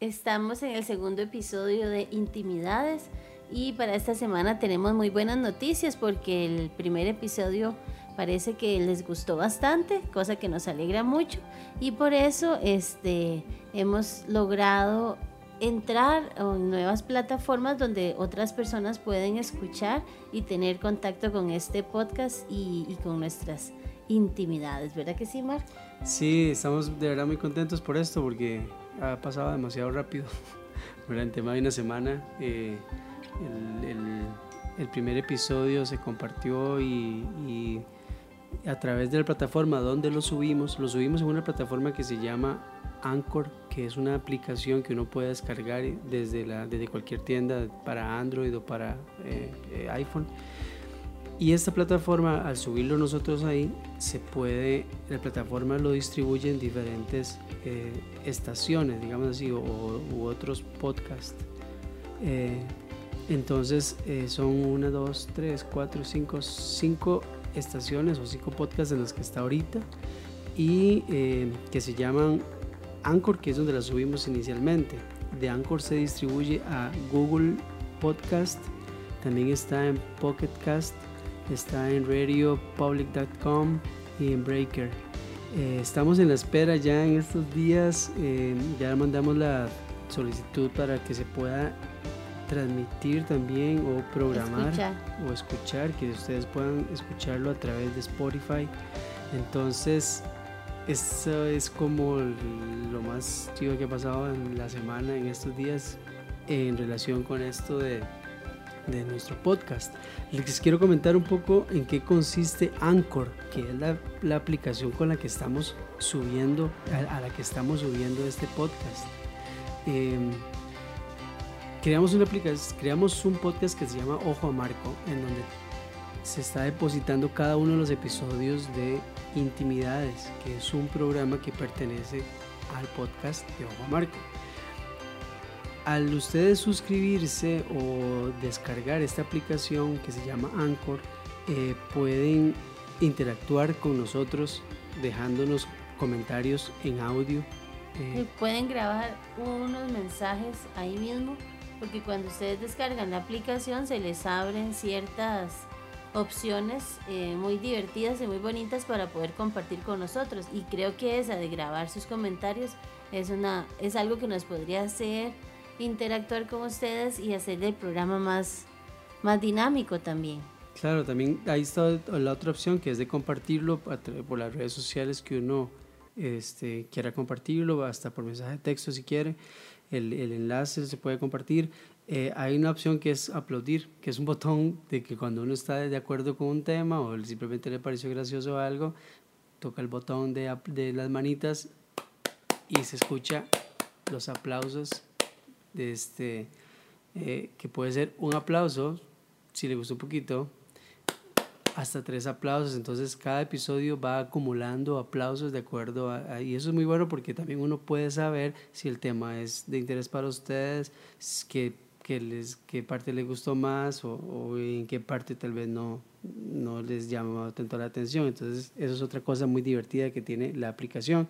Estamos en el segundo episodio de Intimidades y para esta semana tenemos muy buenas noticias porque el primer episodio parece que les gustó bastante, cosa que nos alegra mucho y por eso este, hemos logrado entrar en nuevas plataformas donde otras personas pueden escuchar y tener contacto con este podcast y, y con nuestras intimidades, ¿verdad que sí, Marco? Sí, estamos de verdad muy contentos por esto porque ha pasado demasiado rápido. Durante más de una semana eh, el, el, el, primer episodio se compartió y, y, a través de la plataforma donde lo subimos, lo subimos en una plataforma que se llama Anchor, que es una aplicación que uno puede descargar desde, la, desde cualquier tienda para Android o para eh, eh, iPhone. Y esta plataforma, al subirlo nosotros ahí, se puede, la plataforma lo distribuye en diferentes eh, estaciones, digamos así, o, u otros podcasts. Eh, entonces eh, son una, dos, tres, cuatro, cinco, cinco estaciones o cinco podcasts en las que está ahorita y que se llaman Anchor, que es donde la subimos inicialmente. De Anchor se distribuye a Google Podcast, también está en Pocket Cast, está en radiopublic.com y en Breaker. Eh, estamos en la espera ya en estos días, eh, ya mandamos la solicitud para que se pueda transmitir también o programar Escuchar. o escuchar, que ustedes puedan escucharlo a través de Spotify. Entonces, eso es como lo más chido que ha pasado en la semana, en estos días, en relación con esto de, de nuestro podcast. Les quiero comentar un poco en qué consiste Anchor, que es la, aplicación con la que estamos subiendo, a, la que estamos subiendo este podcast. Eh, creamos, una aplicación, creamos un podcast que se llama Ojo a Marco, en donde se está depositando cada uno de los episodios de Intimidades, que es un programa que pertenece al podcast de Ojo a Marco al ustedes suscribirse o descargar esta aplicación que se llama Anchor, eh, pueden interactuar con nosotros dejándonos comentarios en audio. Eh, pueden grabar unos mensajes ahí mismo, porque cuando ustedes descargan la aplicación se les abren ciertas opciones eh, muy divertidas y muy bonitas para poder compartir con nosotros. Y creo que esa de grabar sus comentarios es, una, es algo que nos podría hacer interactuar con ustedes y hacer el programa más, más dinámico también. Claro, también ahí está la otra opción que es de compartirlo por las redes sociales que uno este, quiera compartirlo, hasta por mensaje de texto si quiere. El, el enlace se puede compartir. Eh, hay una opción que es aplaudir, que es un botón de que cuando uno está de acuerdo con un tema o simplemente le pareció gracioso algo, toca el botón de, de las manitas y se escucha los aplausos de este, eh, que puede ser un aplauso, si le gustó un poquito, hasta tres aplausos. Entonces cada episodio va acumulando aplausos de acuerdo a, a, y eso es muy bueno porque también uno puede saber si el tema es de interés para ustedes, qué, qué, les, qué parte les gustó más o, o en qué parte tal vez no, no les llama tanto la atención. Entonces eso es otra cosa muy divertida que tiene la aplicación.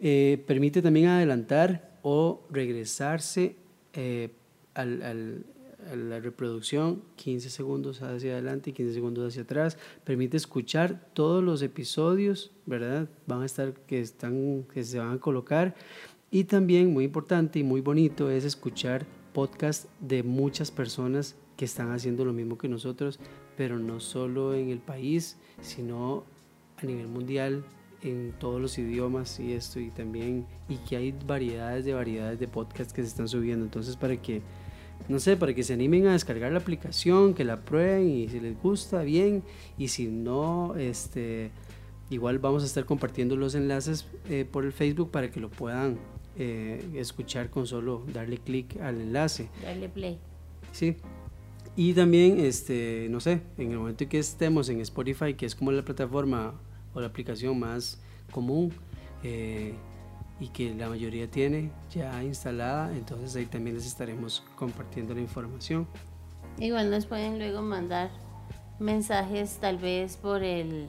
Eh, permite también adelantar o regresarse eh, a la reproducción 15 segundos hacia adelante y 15 segundos hacia atrás. Permite escuchar todos los episodios, ¿verdad? Van a estar, que, están, que se van a colocar. Y también, muy importante y muy bonito, es escuchar podcasts de muchas personas que están haciendo lo mismo que nosotros, pero no solo en el país, sino a nivel mundial, en todos los idiomas y esto y también y que hay variedades de variedades de podcasts que se están subiendo. Entonces para que no sé para que se animen a descargar la aplicación que la prueben y si les gusta bien. Y si no este igual vamos a estar compartiendo los enlaces eh, por el Facebook para que lo puedan eh, escuchar con solo darle clic al enlace. Darle play. Sí. Y también este no sé en el momento en que estemos en Spotify que es como la plataforma o la aplicación más común eh, y que la mayoría tiene ya instalada, entonces ahí también les estaremos compartiendo la información. Igual nos pueden luego mandar mensajes tal vez por el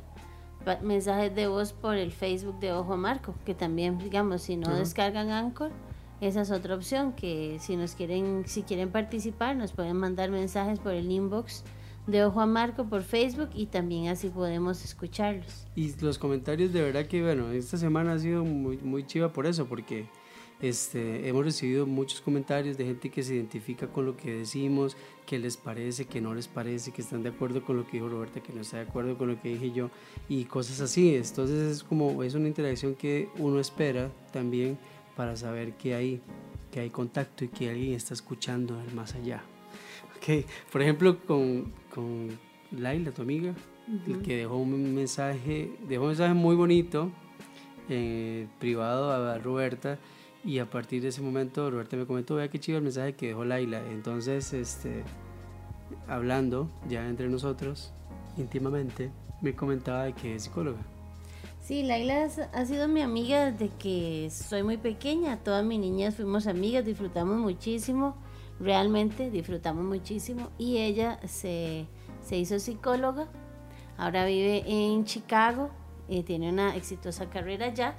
mensajes de voz por el Facebook de Ojo Marco, que también digamos si no uh -huh. descargan Anchor esa es otra opción que si nos quieren, si quieren participar, nos pueden mandar mensajes por el inbox de Ojo a Marco por Facebook y también así podemos escucharlos. Y los comentarios de verdad que bueno, esta semana ha sido muy, muy chiva por eso, porque este, hemos recibido muchos comentarios de gente que se identifica con lo que decimos, que les parece, que no les parece, que están de acuerdo con lo que dijo Roberta, que no está de acuerdo con lo que dije yo y cosas así. Entonces es como es una interacción que uno espera también para saber que hay, que hay contacto y que alguien está escuchando más allá. Okay. Por ejemplo, con, con Laila, tu amiga, que dejó un mensaje, dejó un mensaje muy bonito eh, privado a Roberta y a partir de ese momento Roberta me comentó, vea qué chido el mensaje que dejó Laila. Entonces, este, hablando ya entre nosotros íntimamente, me comentaba de que es psicóloga. Sí, Laila ha sido mi amiga desde que soy muy pequeña. Todas mis niñas fuimos amigas, disfrutamos muchísimo, realmente disfrutamos muchísimo. Y ella se, se hizo psicóloga, ahora vive en Chicago, eh, tiene una exitosa carrera allá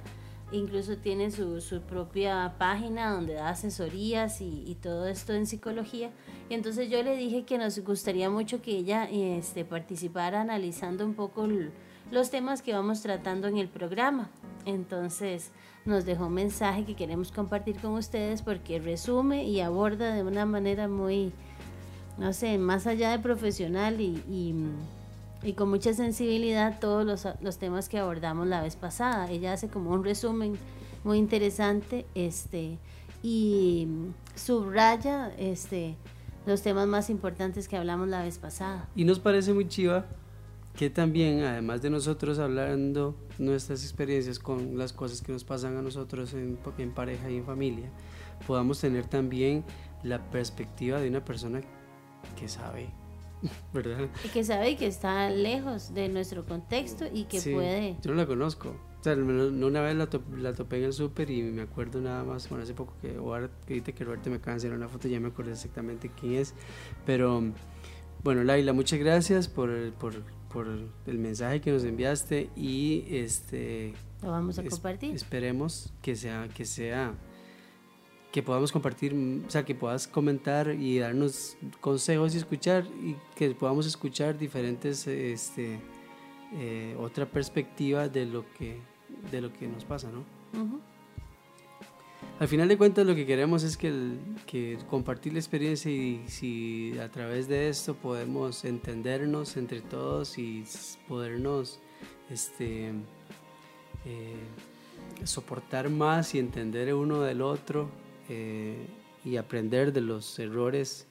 incluso tiene su, su, propia página donde da asesorías y, y, todo esto en psicología. Y entonces yo le dije que nos gustaría mucho que ella este, participara analizando un poco los temas que vamos tratando en el programa. Entonces nos dejó un mensaje que queremos compartir con ustedes porque resume y aborda de una manera muy, no sé, más allá de profesional y, y, con mucha sensibilidad todos los, los, temas que abordamos la vez pasada. Ella hace como un resumen muy interesante este, y subraya este, los temas más importantes que hablamos la vez pasada. Y nos parece muy chiva que también, además de nosotros hablando nuestras experiencias con las cosas que nos pasan a nosotros en, en, pareja y en familia, podamos tener también la perspectiva de una persona que sabe, ¿verdad? Y que sabe que está lejos de nuestro contexto y que puede... Yo no la conozco. O sea, una vez la, la topé en el súper y me acuerdo nada más, bueno, hace poco que, ahora que que Roberto me hacer una foto, ya me acuerdo exactamente quién es. Pero, bueno, Laila, muchas gracias por, por por el mensaje que nos enviaste y este lo vamos a compartir. Esperemos que sea que sea que podamos compartir, o sea, que puedas comentar y darnos consejos y escuchar y que podamos escuchar diferentes este eh, otra perspectiva de lo que de lo que nos pasa, ¿no? Al final de cuentas lo que queremos es que, compartir la experiencia y si a través de esto podemos entendernos entre todos y podernos este, eh, soportar más y entender uno del otro eh, y aprender de los errores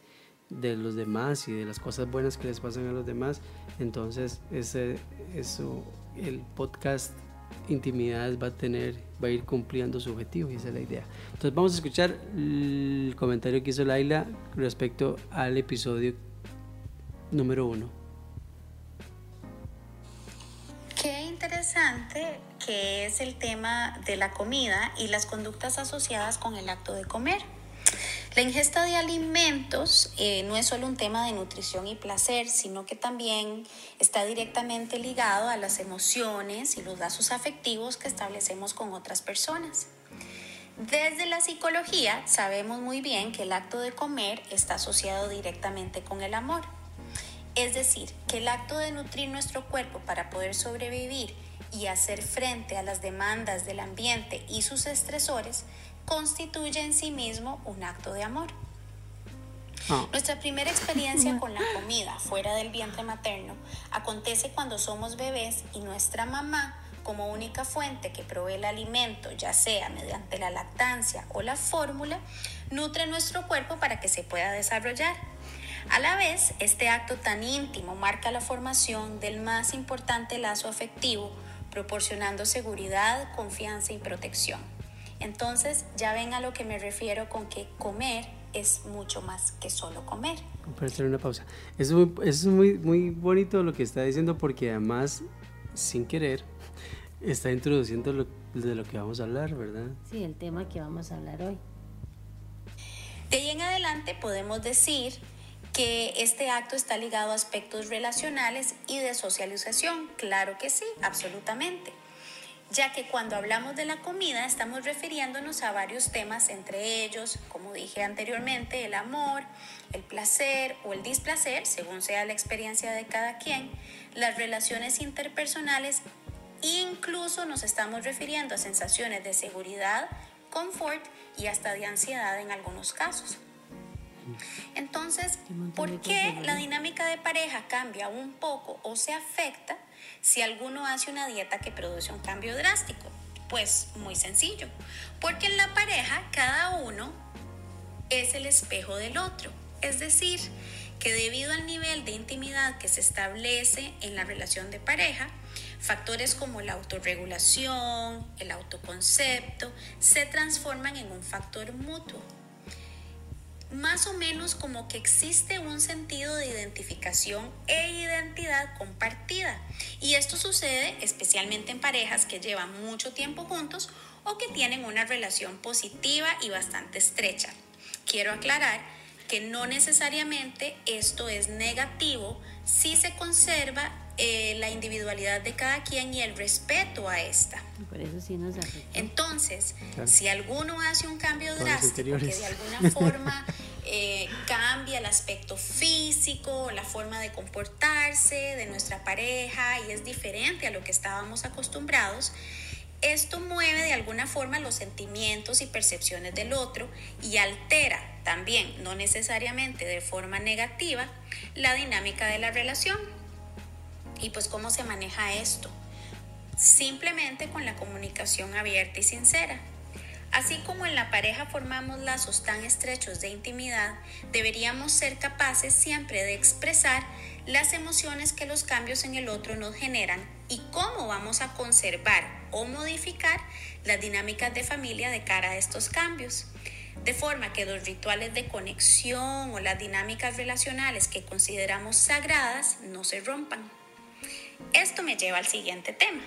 de los demás y de las cosas buenas que les pasan a los demás, entonces ese, eso, el podcast intimidades va a tener, va a ir cumpliendo su objetivo y esa es la idea. Entonces vamos a escuchar el comentario que hizo Laila respecto al episodio número uno. Qué interesante que es el tema de la comida y las conductas asociadas con el acto de comer. La ingesta de alimentos eh, no es solo un tema de nutrición y placer, sino que también está directamente ligado a las emociones y los lazos afectivos que establecemos con otras personas. Desde la psicología sabemos muy bien que el acto de comer está asociado directamente con el amor. Es decir, que el acto de nutrir nuestro cuerpo para poder sobrevivir y hacer frente a las demandas del ambiente y sus estresores constituye en sí mismo un acto de amor. Ah. Nuestra primera experiencia con la comida fuera del vientre materno acontece cuando somos bebés y nuestra mamá, como única fuente que provee el alimento, ya sea mediante la lactancia o la fórmula, nutre nuestro cuerpo para que se pueda desarrollar. A la vez, este acto tan íntimo marca la formación del más importante lazo afectivo, proporcionando seguridad, confianza y protección. Entonces ya ven a lo que me refiero con que comer es mucho más que solo comer. Para hacer una pausa. Es muy, es muy, muy bonito lo que está diciendo porque además, sin querer, está introduciendo lo, de lo que vamos a hablar, ¿verdad? Sí, el tema que vamos a hablar hoy. De ahí en adelante podemos decir que este acto está ligado a aspectos relacionales y de socialización. Claro que sí, absolutamente. Ya que cuando hablamos de la comida estamos refiriéndonos a varios temas, entre ellos, como dije anteriormente, el amor, el placer o el displacer, según sea la experiencia de cada quien, las relaciones interpersonales, incluso nos estamos refiriendo a sensaciones de seguridad, confort y hasta de ansiedad en algunos casos. Entonces, ¿por qué la dinámica de pareja cambia un poco o se afecta si alguno hace una dieta que produce un cambio drástico? Pues muy sencillo, porque en la pareja cada uno es el espejo del otro. Es decir, que debido al nivel de intimidad que se establece en la relación de pareja, factores como la autorregulación, el autoconcepto, se transforman en un factor mutuo más o menos como que existe un sentido de identificación e identidad compartida. Y esto sucede especialmente en parejas que llevan mucho tiempo juntos o que tienen una relación positiva y bastante estrecha. Quiero aclarar que no necesariamente esto es negativo si se conserva eh, la individualidad de cada quien y el respeto a esta. Por eso sí nos Entonces, si alguno hace un cambio drástico que de alguna forma eh, cambia el aspecto físico, la forma de comportarse de nuestra pareja y es diferente a lo que estábamos acostumbrados, esto mueve de alguna forma los sentimientos y percepciones del otro y altera también, no necesariamente de forma negativa, la dinámica de la relación. ¿Y pues cómo se maneja esto? Simplemente con la comunicación abierta y sincera. Así como en la pareja formamos lazos tan estrechos de intimidad, deberíamos ser capaces siempre de expresar las emociones que los cambios en el otro nos generan y cómo vamos a conservar o modificar las dinámicas de familia de cara a estos cambios. De forma que los rituales de conexión o las dinámicas relacionales que consideramos sagradas no se rompan. Esto me lleva al siguiente tema.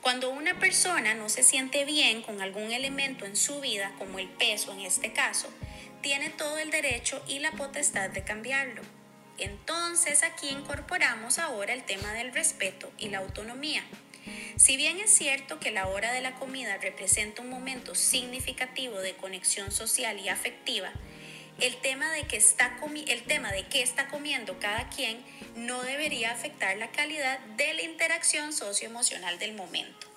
Cuando una persona no se siente bien con algún elemento en su vida, como el peso en este caso, tiene todo el derecho y la potestad de cambiarlo. Entonces aquí incorporamos ahora el tema del respeto y la autonomía. Si bien es cierto que la hora de la comida representa un momento significativo de conexión social y afectiva, el tema de, que está el tema de qué está comiendo cada quien no debería afectar la calidad de la interacción socioemocional del momento.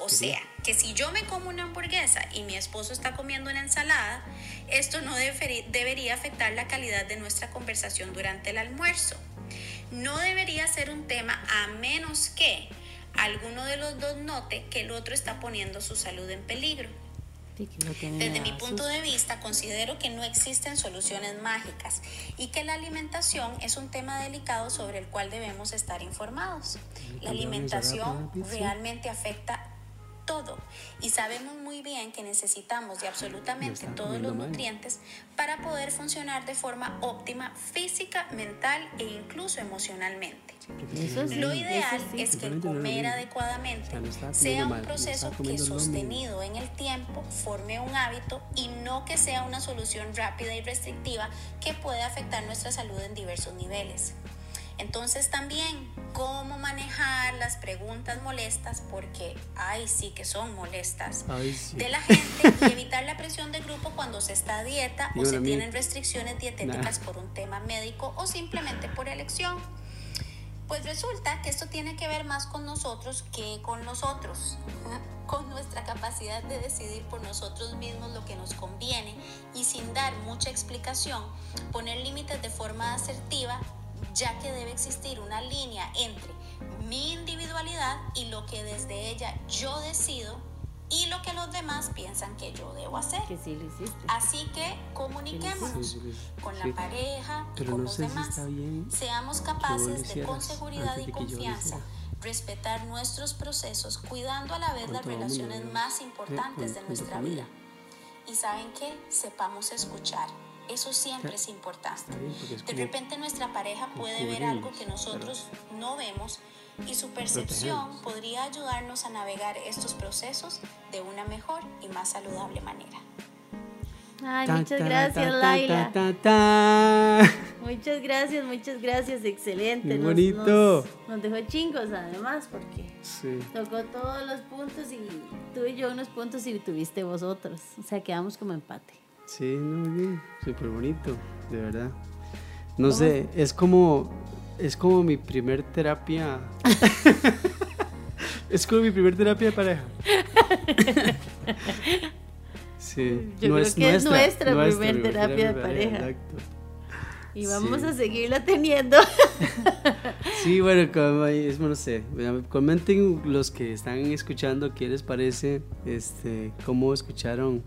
O sea, que si yo me como una hamburguesa y mi esposo está comiendo una ensalada, esto no debería afectar la calidad de nuestra conversación durante el almuerzo. No debería ser un tema a menos que alguno de los dos note que el otro está poniendo su salud en peligro. Desde mi punto de vista, considero que no existen soluciones mágicas y que la alimentación es un tema delicado sobre el cual debemos estar informados. La alimentación realmente afecta todo y sabemos muy bien que necesitamos de absolutamente todos los nutrientes para poder funcionar de forma óptima física, mental e incluso emocionalmente. Lo ideal es que el comer adecuadamente sea un proceso que sostenido en el tiempo forme un hábito y no que sea una solución rápida y restrictiva que puede afectar nuestra salud en diversos niveles. Entonces también cómo manejar las preguntas molestas, porque ay sí que son molestas, de la gente y evitar la presión de grupo cuando se está a dieta o se tienen restricciones dietéticas por un tema médico o simplemente por elección. Pues resulta que esto tiene que ver más con nosotros que con nosotros, con nuestra capacidad de decidir por nosotros mismos lo que nos conviene y sin dar mucha explicación, poner límites de forma asertiva ya que debe existir una línea entre mi individualidad y lo que desde ella yo decido y lo que los demás piensan que yo debo hacer. Así que comuniquémonos con la pareja y con los demás. Seamos capaces de con seguridad y confianza respetar nuestros procesos, cuidando a la vez las relaciones más importantes de nuestra vida. Y saben qué, sepamos escuchar eso siempre es importante. De repente nuestra pareja puede ver algo que nosotros no vemos y su percepción podría ayudarnos a navegar estos procesos de una mejor y más saludable manera. Ay, muchas gracias, ta, ta, Laila. ta, ta. Muchas gracias, muchas gracias, excelente. Muy Nos- bonito. Nos, nos dejó chingos además, porque Sí. tocó todos los puntos y tuve yo unos puntos y tuviste vosotros. O sea, quedamos como empate. Sí, no, muy bien, súper bonito, de verdad. No sé, es como, es como mi primer terapia. es como mi primer terapia de pareja. Sí, Yo creo que es nuestra primer terapia de pareja. Exacto. Y vamos Sí. a seguirla teniendo. Sí, bueno, como, es, no sé, comenten los que están escuchando qué les parece, este, cómo escucharon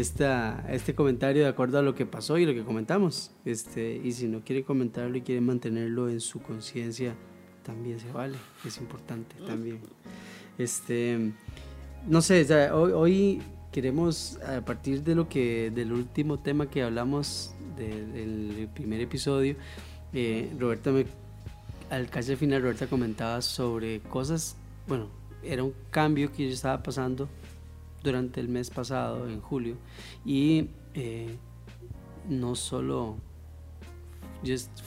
esta, este comentario de acuerdo a lo que pasó y lo que comentamos. Este, y si no quieren comentarlo y quieren mantenerlo en su conciencia, también se vale, es importante también. Este, no sé, hoy, hoy queremos, a partir de lo que, del último tema que hablamos de- del primer episodio, eh, Roberta me, al casi al final, Roberta comentaba sobre cosas, bueno, era un cambio que yo estaba pasando durante el mes pasado, en julio, y eh, no solo,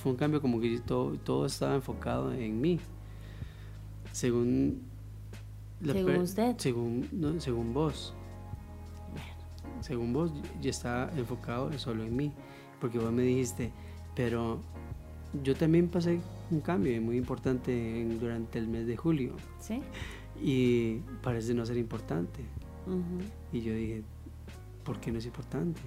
fue un cambio como que todo, todo estaba enfocado en mí, según... la Según usted. Según, no, según vos. Según vos, yo estaba enfocado solo en mí, porque vos me dijiste, pero yo también pasé un cambio muy importante en- durante el mes de julio ¿Sí? y parece no ser importante. Ujú. Y yo dije, ¿por qué no es importante?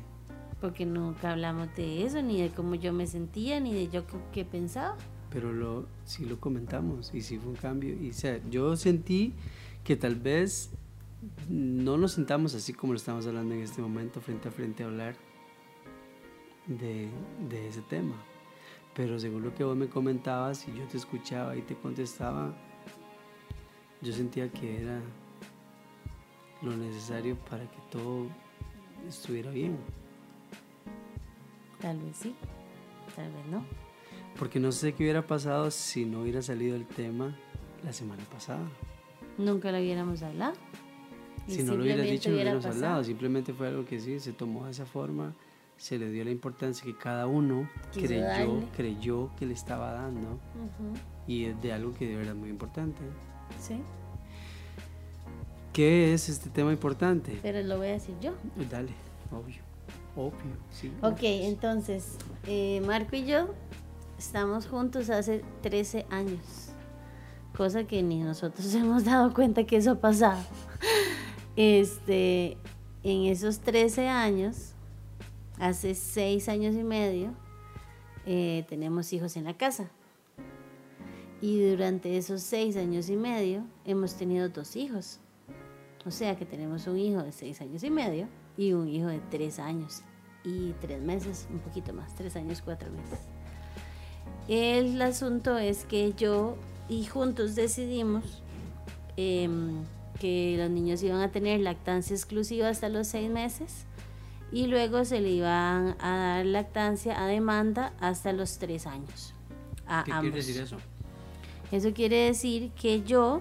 Porque nunca hablamos de eso, ni de cómo yo me sentía, ni de yo qué, qué pensaba. Pero lo, sí lo comentamos y sí fue un cambio. Y o sea, yo sentí que tal vez no nos sentamos así como lo estamos hablando en este momento, frente a frente a hablar de, de ese tema. Pero según lo que vos me comentabas y yo te escuchaba y te contestaba, yo sentía que era lo necesario para que todo estuviera bien. Tal vez sí, tal vez no. Porque no sé qué hubiera pasado si no hubiera salido el tema la semana pasada. Nunca lo hubiéramos hablado. Si no lo hubieras simplemente dicho, no hubiéramos pasado. hablado. Simplemente fue algo que sí, se tomó de esa forma, se le dio la importancia que cada uno Quiso creyó, darle. creyó que le estaba dando. Y es de algo que de verdad es muy importante. Sí, ¿Qué es este tema importante? pero lo voy a decir yo. Eh, Dale, obvio. Obvio, sí. Ok, entonces, eh, Marco y yo estamos juntos hace 13 años. Cosa que ni nosotros hemos dado cuenta que eso ha pasado. Este, en esos 13 años, hace 6 años y medio, eh, tenemos hijos en la casa. Y durante esos 6 años y medio hemos tenido dos hijos. O sea que tenemos un hijo de 6 años y medio y un hijo de 3 años y 3 meses, un poquito más, 3 años, 4 meses. El asunto es que yo y juntos decidimos em, que los niños iban a tener lactancia exclusiva hasta los 6 meses y luego se le iban a dar lactancia a demanda hasta los 3 años. A ¿Qué ambos. quiere decir eso? Eso quiere decir que yo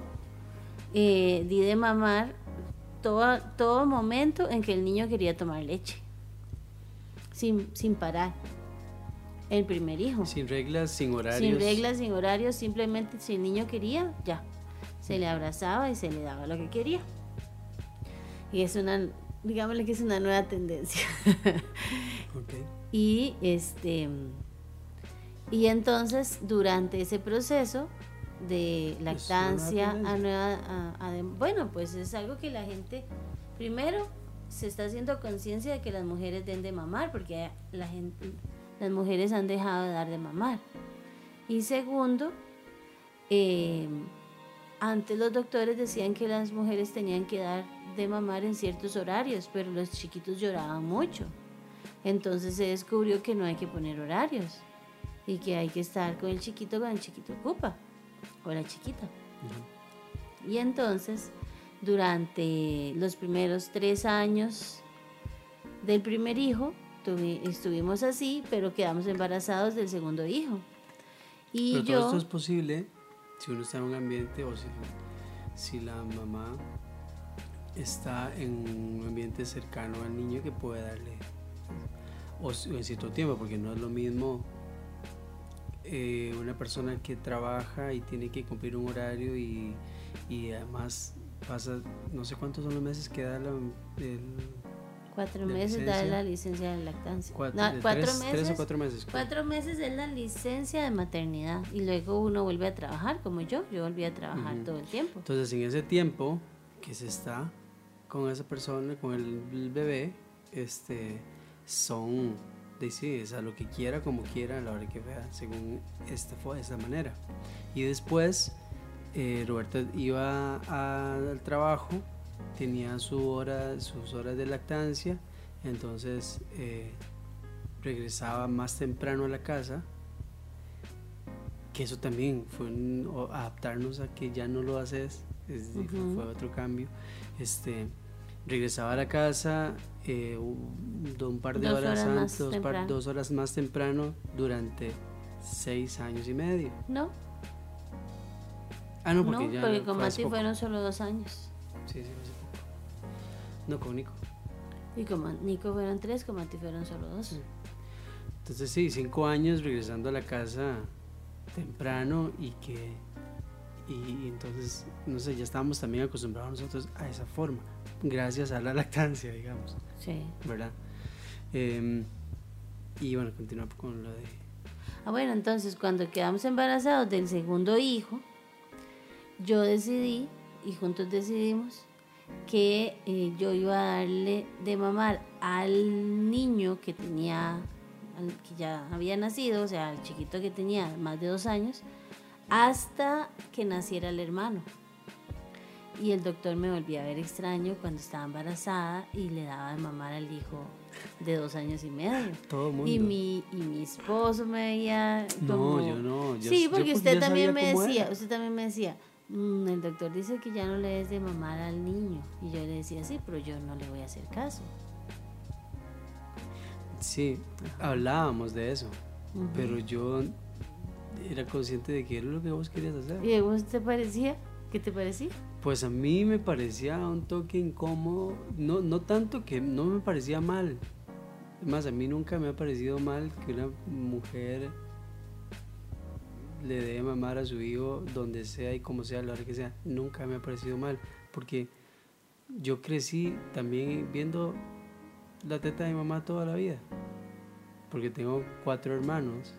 eh, di de mamar todo, todo momento en que el niño quería tomar leche, sin, sin parar. El primer hijo. Sin reglas, sin horarios. Sin reglas, sin horarios, simplemente si el niño quería, ya. Se le abrazaba y se le daba lo que quería. Y es una, digámosle que es una nueva tendencia. Ok. Y este y entonces durante ese proceso de lactancia tendencia. a nueva a- a de- bueno, pues es algo que la gente primero se está haciendo conciencia de que las mujeres den de mamar porque la gente las mujeres han dejado de dar de mamar. Y segundo, eh, antes los doctores decían que las mujeres tenían que dar de mamar en ciertos horarios, pero los chiquitos lloraban mucho. Entonces se descubrió que no hay que poner horarios y que hay que estar con el chiquito cuando el chiquito ocupa o la chiquita. Y entonces, durante los primeros tres años del primer hijo, tuvi- estuvimos así, pero quedamos embarazados del segundo hijo. Y Pero todo yo... esto es posible si uno está en un ambiente o si, si la mamá está en un ambiente cercano al niño que puede darle o, en cierto tiempo, porque no es lo mismo eh, una persona que trabaja y tiene que cumplir un horario y, y además pasa, no sé cuántos son los meses que da la, el, Cuatro meses da la licencia de lactancia. Cuatro, meses. o cuatro meses. Cuatro meses es la licencia de maternidad y luego uno vuelve a trabajar, como yo. Yo volví a trabajar todo el tiempo. Entonces, en ese tiempo que se está con esa persona, con el, bebé, este, son, dice, a lo que quiera, como quiera, a la hora que vea, según esta esta manera. Y después, eh, Roberta iba al trabajo tenía su hora, sus horas de lactancia, entonces eh, regresaba más temprano a la casa, que eso también fue adaptarnos a que ya no lo haces, fue otro cambio. Este, regresaba a la casa eh, un, par de horas, antes, dos, horas más temprano durante seis años y medio. No. Ah, no, porque, no, porque con Mati fueron solo dos años. Sí, sí, sí. No, con Nico. Y con Nico fueron tres, con Mati fueron solo dos. Entonces sí, cinco años regresando a la casa temprano y que... Y, entonces, no sé, ya estábamos también acostumbrados nosotros a esa forma, gracias a la lactancia, digamos. Sí. ¿Verdad? Em, y bueno, continuamos con lo de... Ah, bueno, entonces cuando quedamos embarazados del segundo hijo, yo decidí, y juntos decidimos, que eh, yo iba a darle de mamar al niño que tenía, que ya había nacido, o sea, al chiquito que tenía más de dos años, hasta que naciera el hermano. Y el doctor me volvía a ver extraño cuando estaba embarazada y le daba de mamar al hijo de dos años y medio. Todo mundo. Y mi, y mi esposo me veía como... No, yo no. sí, porque usted también me decía, usted también me decía, Mm, el doctor dice que ya no le des de mamar al niño. Y yo le decía, sí, pero yo no le voy a hacer caso. Sí, hablábamos de eso, pero yo era consciente de que era lo que vos querías hacer. ¿Y vos te parecía? ¿Qué te parecía? Pues a mí me parecía un toque incómodo, no, no tanto que no me parecía mal. Más, a mí nunca me ha parecido mal que una mujer le dé mamar a su hijo donde sea y como sea, a la hora que sea. Nunca me ha parecido mal, porque yo crecí también viendo la teta de mi mamá toda la vida, porque tengo cuatro hermanos,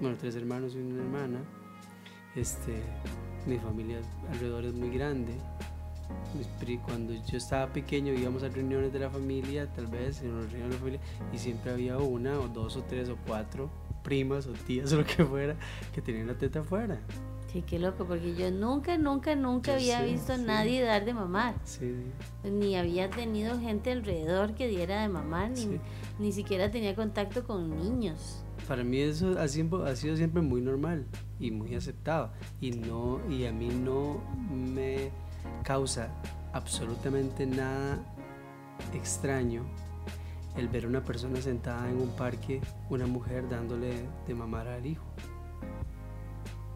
bueno, tres hermanos y una hermana. Este, mi familia alrededor es muy grande. Cuando yo estaba pequeño íbamos a reuniones de la familia, tal vez en una reunión de la familia, y siempre había una o dos o tres o cuatro primas o tías o lo que fuera que tenían la teta afuera. Sí, qué loco, porque yo nunca, nunca, nunca había visto a nadie dar de mamar. Sí, Ni había tenido gente alrededor que diera de mamar, ni, ni siquiera tenía contacto con niños. Para mí eso ha, ha sido siempre muy normal y muy aceptado. Y, no, y a mí no me causa absolutamente nada extraño el ver una persona sentada en un parque, una mujer dándole de mamar al hijo.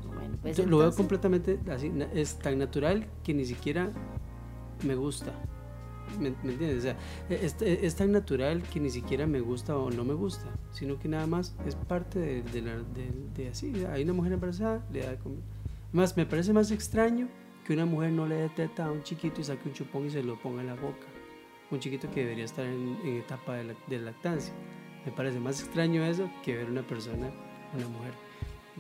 Bueno, pues lo veo completamente así, es tan natural que ni siquiera me gusta. ¿Me, entiendes? O sea, es, tan natural que ni siquiera me gusta o no me gusta, sino que nada más es parte de, la, de, así. Hay una mujer embarazada, le da Más, me parece más extraño que una mujer no le dé teta a un chiquito y saque un chupón y se lo ponga en la boca un chiquito que debería estar en, etapa de, lactancia. Me parece más extraño eso que ver una persona, una mujer,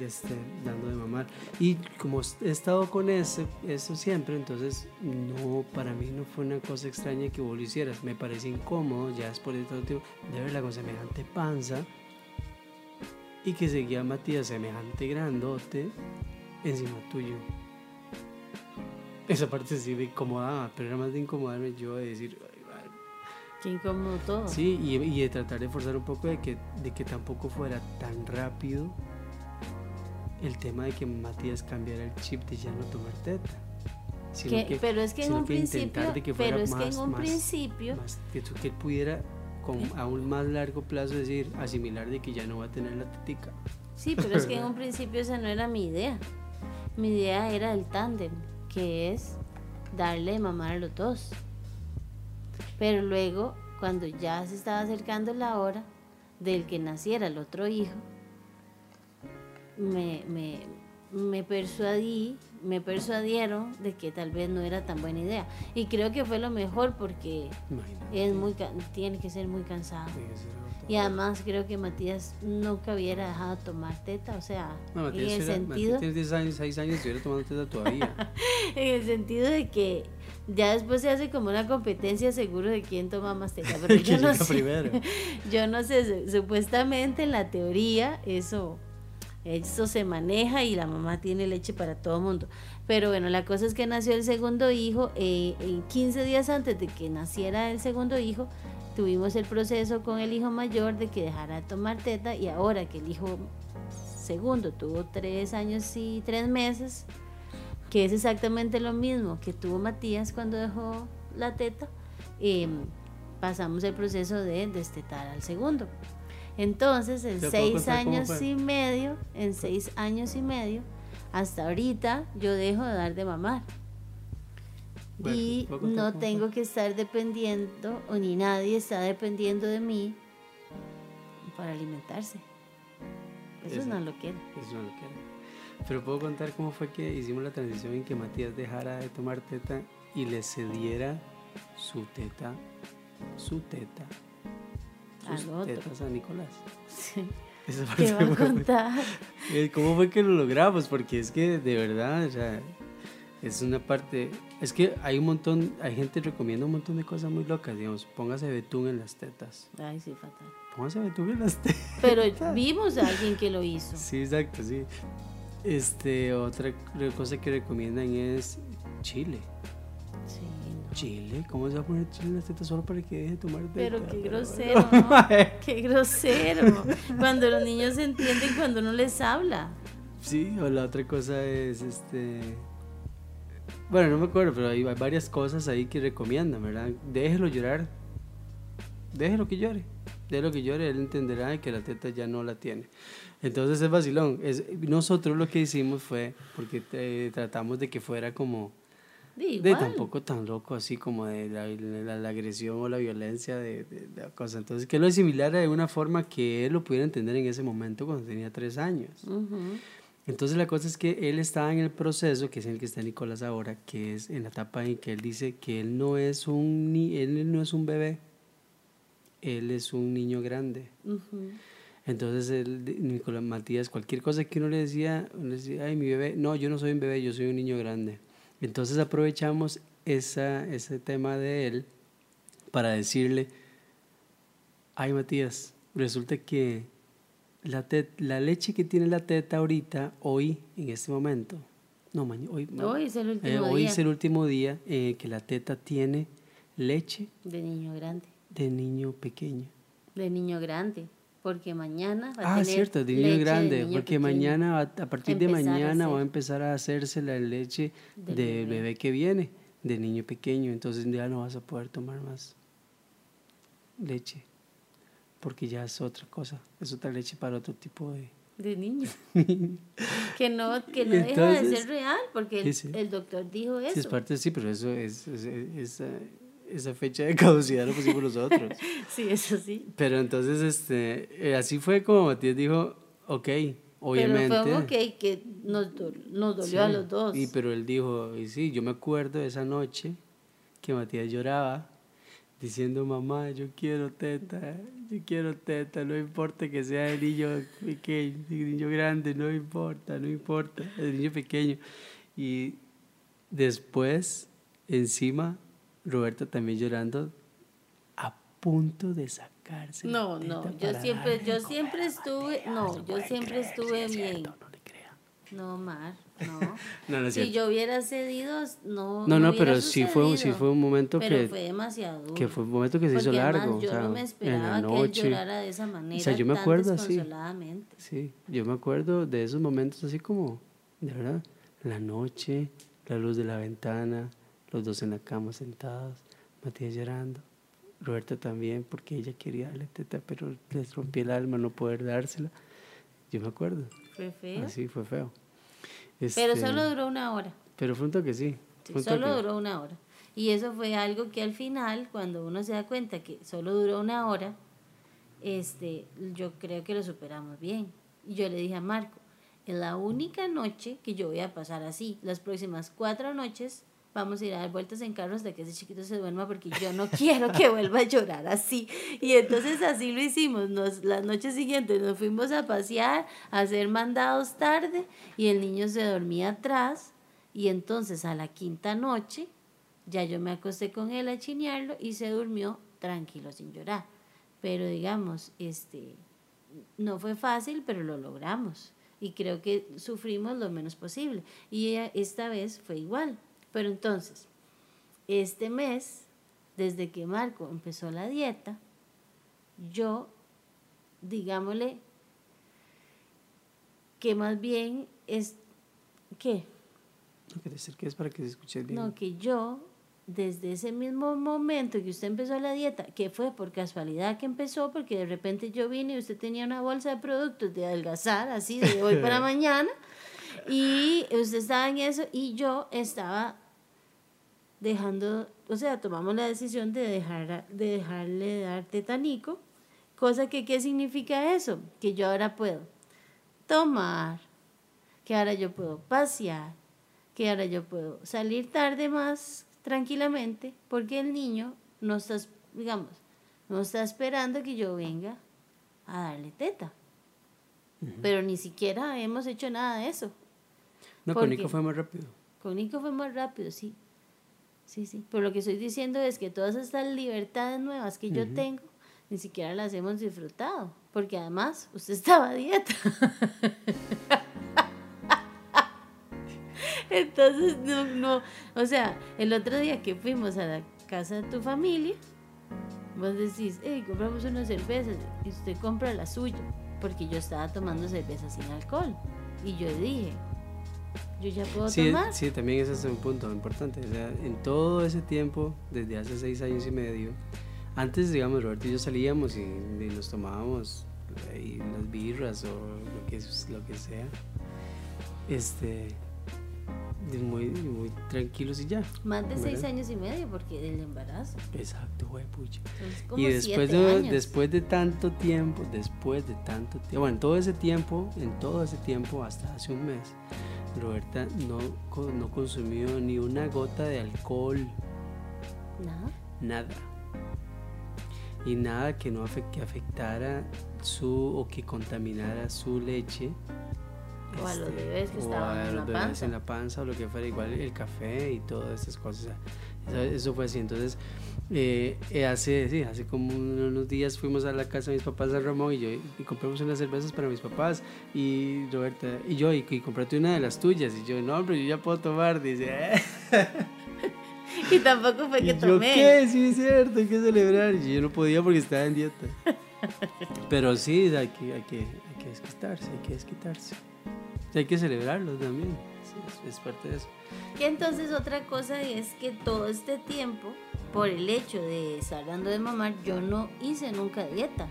este, dando de mamar. Y como he estado con eso, eso siempre, entonces no, para mí no fue una cosa extraña que vos lo hicieras. Me parece incómodo, ya después de todo tiempo, de verla con semejante panza y que seguía Matías semejante grandote encima tuyo. Esa parte sí me incomodaba, pero era más de incomodarme yo de decir, Qué incómodo todo. Sí, y, y, de tratar de forzar un poco de que, de que tampoco fuera tan rápido el tema de que Matías cambiara el chip de ya no tomar teta. Que, pero es que en un principio, pero es que en un principio, que, que él pudiera con aún más largo plazo decir, asimilar de que ya no va a tener la tetica. Sí, pero es que en un principio esa no era mi idea. Mi idea era el tándem, que es darle mamar a los dos. Pero luego, cuando ya se estaba acercando la hora del que naciera el otro hijo, me, me, me persuadí, me persuadieron de que tal vez no era tan buena idea. Y creo que fue lo mejor porque Imagínate. es muy, tiene que ser muy cansado. Y además creo que Matías nunca hubiera dejado tomar teta, o sea, No, en el era- sentido... Matías tiene 10 años, 6 años y estuviera tomando teta todavía. En el sentido de que ya después se hace como una competencia seguro de quién toma más teta. Pero yo ¿Quién no sé. primero? Yo no sé, su- supuestamente en la teoría eso, eso se maneja y la mamá tiene leche para todo el mundo. Pero bueno, la cosa es que nació el segundo hijo. eh, en 15 días antes de que naciera el segundo hijo, tuvimos el proceso con el hijo mayor de que dejara de tomar teta y ahora que el hijo segundo tuvo tres años y tres meses, que es exactamente lo mismo que tuvo Matías cuando dejó la teta, eh, pasamos el proceso de destetar al segundo. Entonces, en ¿Te puedo seis años y medio, en seis años y medio, hasta ahorita yo dejo de dar de mamar. Bueno, y ¿puedo contar no tengo que estar dependiendo, o ni nadie está dependiendo de mí para alimentarse. Eso Eso. no lo quiero. Eso no lo quiero. Pero puedo contar cómo fue que hicimos la transición en que Matías dejara de tomar teta y le cediera su teta, su teta, Al sus otro. tetas a Nicolás. Sí. Esa ¿Qué parte va a contar? Eh, ¿Cómo fue que lo logramos? Porque es que de verdad, o sea, es una parte, es que hay un montón, hay gente que recomienda un montón de cosas muy locas, digamos, póngase betún en las tetas, Ay, sí, fatal. póngase betún en las tetas. Pero vimos a alguien que lo hizo. Sí, exacto, sí. Este, otra cosa que recomiendan es chile. Chile, ¿cómo se va a poner chile en las tetas solo para que deje de tomar teta? Pero qué grosero, ¿no? Qué grosero. Cuando los niños entienden cuando uno les habla. Sí, o la otra cosa es este. Bueno, no me acuerdo, pero hay hay varias cosas ahí que recomiendan, ¿verdad? Déjelo llorar. Déjelo que llore. Déjelo que llore, él entenderá que la teta ya no la tiene. Entonces es vacilón. Es, nosotros lo que hicimos fue, porque eh, tratamos de que fuera como. De tampoco tan loco así como de la, la- la agresión o la violencia de, de- de la cosa. Entonces que lo asimilara de una forma que él lo pudiera entender en ese momento cuando tenía tres años. Entonces la cosa es que él estaba en el proceso, que es en el que está Nicolás ahora, que es en la etapa en que él dice que él no es un, ni, él no es un bebé, él es un niño grande. Entonces él, Nicolás Matías, cualquier cosa que uno le decía, uno le decía, ay, mi bebé, no, yo no soy un bebé, yo soy un niño grande. Entonces aprovechamos esa, ese tema de él para decirle, ay Matías, resulta que la, leche que tiene la teta ahorita, hoy, en este momento, no, mañana, hoy, Hoy es el eh, último hoy día es el último día eh, que la teta tiene leche de niño grande. de niño pequeño. De niño grande. Porque mañana va a Ah, tener cierto, de niño leche de grande, niño porque pequeño. mañana, va- a partir de Empezar a mañana va a empezar a hacerse la leche Del del bebé. bebé. que viene, del niño pequeño, entonces ya no vas a poder tomar más leche, porque ya es otra cosa, es otra leche para otro tipo de... De niño. que no, que no deja de Entonces, ser real, porque el, sí, sí. el doctor dijo eso. Sí, es parte, sí, pero eso es, es- es- esa, esa fecha de caducidad lo pusimos nosotros. Sí, eso sí. Pero entonces, este, eh, así fue como Matías dijo, ok, obviamente. Pero fue un ok que nos, do- nos dolió a Sí, los dos. Y pero él dijo, y sí, yo me acuerdo de esa noche que Matías lloraba diciendo, mamá, yo quiero teta, yo quiero teta, no importa que sea el niño pequeño, el niño grande, no importa, no importa, el niño pequeño. Y después, encima, Roberta también llorando, a punto de sacarse. No, no, yo siempre, yo siempre estuve, no, yo siempre estuve bien. No le crea. No, Mar, no. No, no es si cierto. yo hubiera cedido, no. No, no, pero sí fue, un- sí fue un momento Pero que, fue demasiado duro. que fue un momento que se hizo Porque largo. Yo o sea, no me en esperaba la que él noche. llorara de esa manera. yo me tan acuerdo así. Sí, yo me acuerdo de esos momentos así como, de verdad, la noche, la luz de la ventana, los dos en la cama sentados, Matías llorando, Roberta también, porque ella quería darle teta, pero les rompí el alma no poder dársela. Yo me acuerdo, Fue feo. así fue feo. Pero Este, solo duró una hora. Pero fue un toque sí. Sí, fue un solo toque. duró una hora. Y eso fue algo que al final, cuando uno se da cuenta que solo duró una hora, este, yo creo que lo superamos bien. Y yo le dije a Marco, es la única noche que yo voy a pasar así. Las próximas cuatro noches vamos a ir a dar vueltas en carros hasta que ese chiquito se duerma porque yo no quiero que vuelva a llorar así. Y entonces así lo hicimos. Nos, las noches siguientes nos fuimos a pasear, a hacer mandados tarde y el niño se dormía atrás. Y entonces a la quinta noche ya yo me acosté con él a chinearlo y se durmió tranquilo sin llorar. Pero digamos, este, no fue fácil, pero lo logramos. Y creo que sufrimos lo menos posible. Y esta vez fue igual. Pero entonces, este mes, desde que Marco empezó la dieta, yo, digámosle, que más bien es, ¿qué? No, que decir que es para que se escuche bien. No, que yo desde ese mismo momento que usted empezó la dieta, que fue por casualidad que empezó, porque de repente yo vine y usted tenía una bolsa de productos de adelgazar, así de hoy para mañana, y usted estaba en eso y yo estaba dejando, o sea, tomamos la decisión de, dejar, de dejarle de dar tetanico, cosa que, ¿qué significa eso? Que yo ahora puedo tomar, que ahora yo puedo pasear, que ahora yo puedo salir tarde más tranquilamente porque el niño no está, digamos, no está esperando que yo venga a darle teta. Pero ni siquiera hemos hecho nada de eso. No, con Nico fue más rápido. Con Nico fue más rápido, sí. Sí, sí. Pero lo que estoy diciendo es que todas estas libertades nuevas que yo tengo, ni siquiera las hemos disfrutado. Porque además, usted estaba a dieta. Entonces, no, no, o sea, el otro día que fuimos a la casa de tu familia, vos decís, hey, compramos una cerveza y usted compra la suya, porque yo estaba tomando cerveza sin alcohol. Y yo dije, yo ya puedo tomar. Sí, también ese es un punto importante. O sea, en todo ese tiempo, desde hace seis años y medio, antes, digamos, Roberto y yo salíamos y, y nos tomábamos ahí, las birras o lo que, lo que sea. Este, muy, muy tranquilos y ya. Más de seis años y medio porque del embarazo. Exacto, güey, pucha. Y después de, después de tanto tiempo, después de tanto tiempo, bueno, todo ese tiempo, en todo ese tiempo, hasta hace un mes, Roberta no, no consumió ni una gota de alcohol. Nada. Nada. Y nada que no que afectara su o que contaminara su leche o a los este, bebés que estaban en la panza. en la panza o lo que fuera, igual el café y todas estas cosas. Eso, fue así. Entonces, eh, eh, hace, sí, hace como unos días fuimos a la casa de mis papás, a Ramón, y yo y compramos unas cervezas para mis papás. Y Roberta, y yo, y, y comprate una de las tuyas. Y yo, no, pero yo ya puedo tomar. Dice, y tampoco fue que tomé. Yo, ¿qué? Sí, es cierto, hay que celebrar. Y yo no podía porque estaba en dieta. Pero sí, hay que, hay que, hay que desquitarse, hay que desquitarse hay que celebrarlo también. es, parte de eso. Y entonces otra cosa es que todo este tiempo, por el hecho de estar dando de mamar, yo no hice nunca dieta.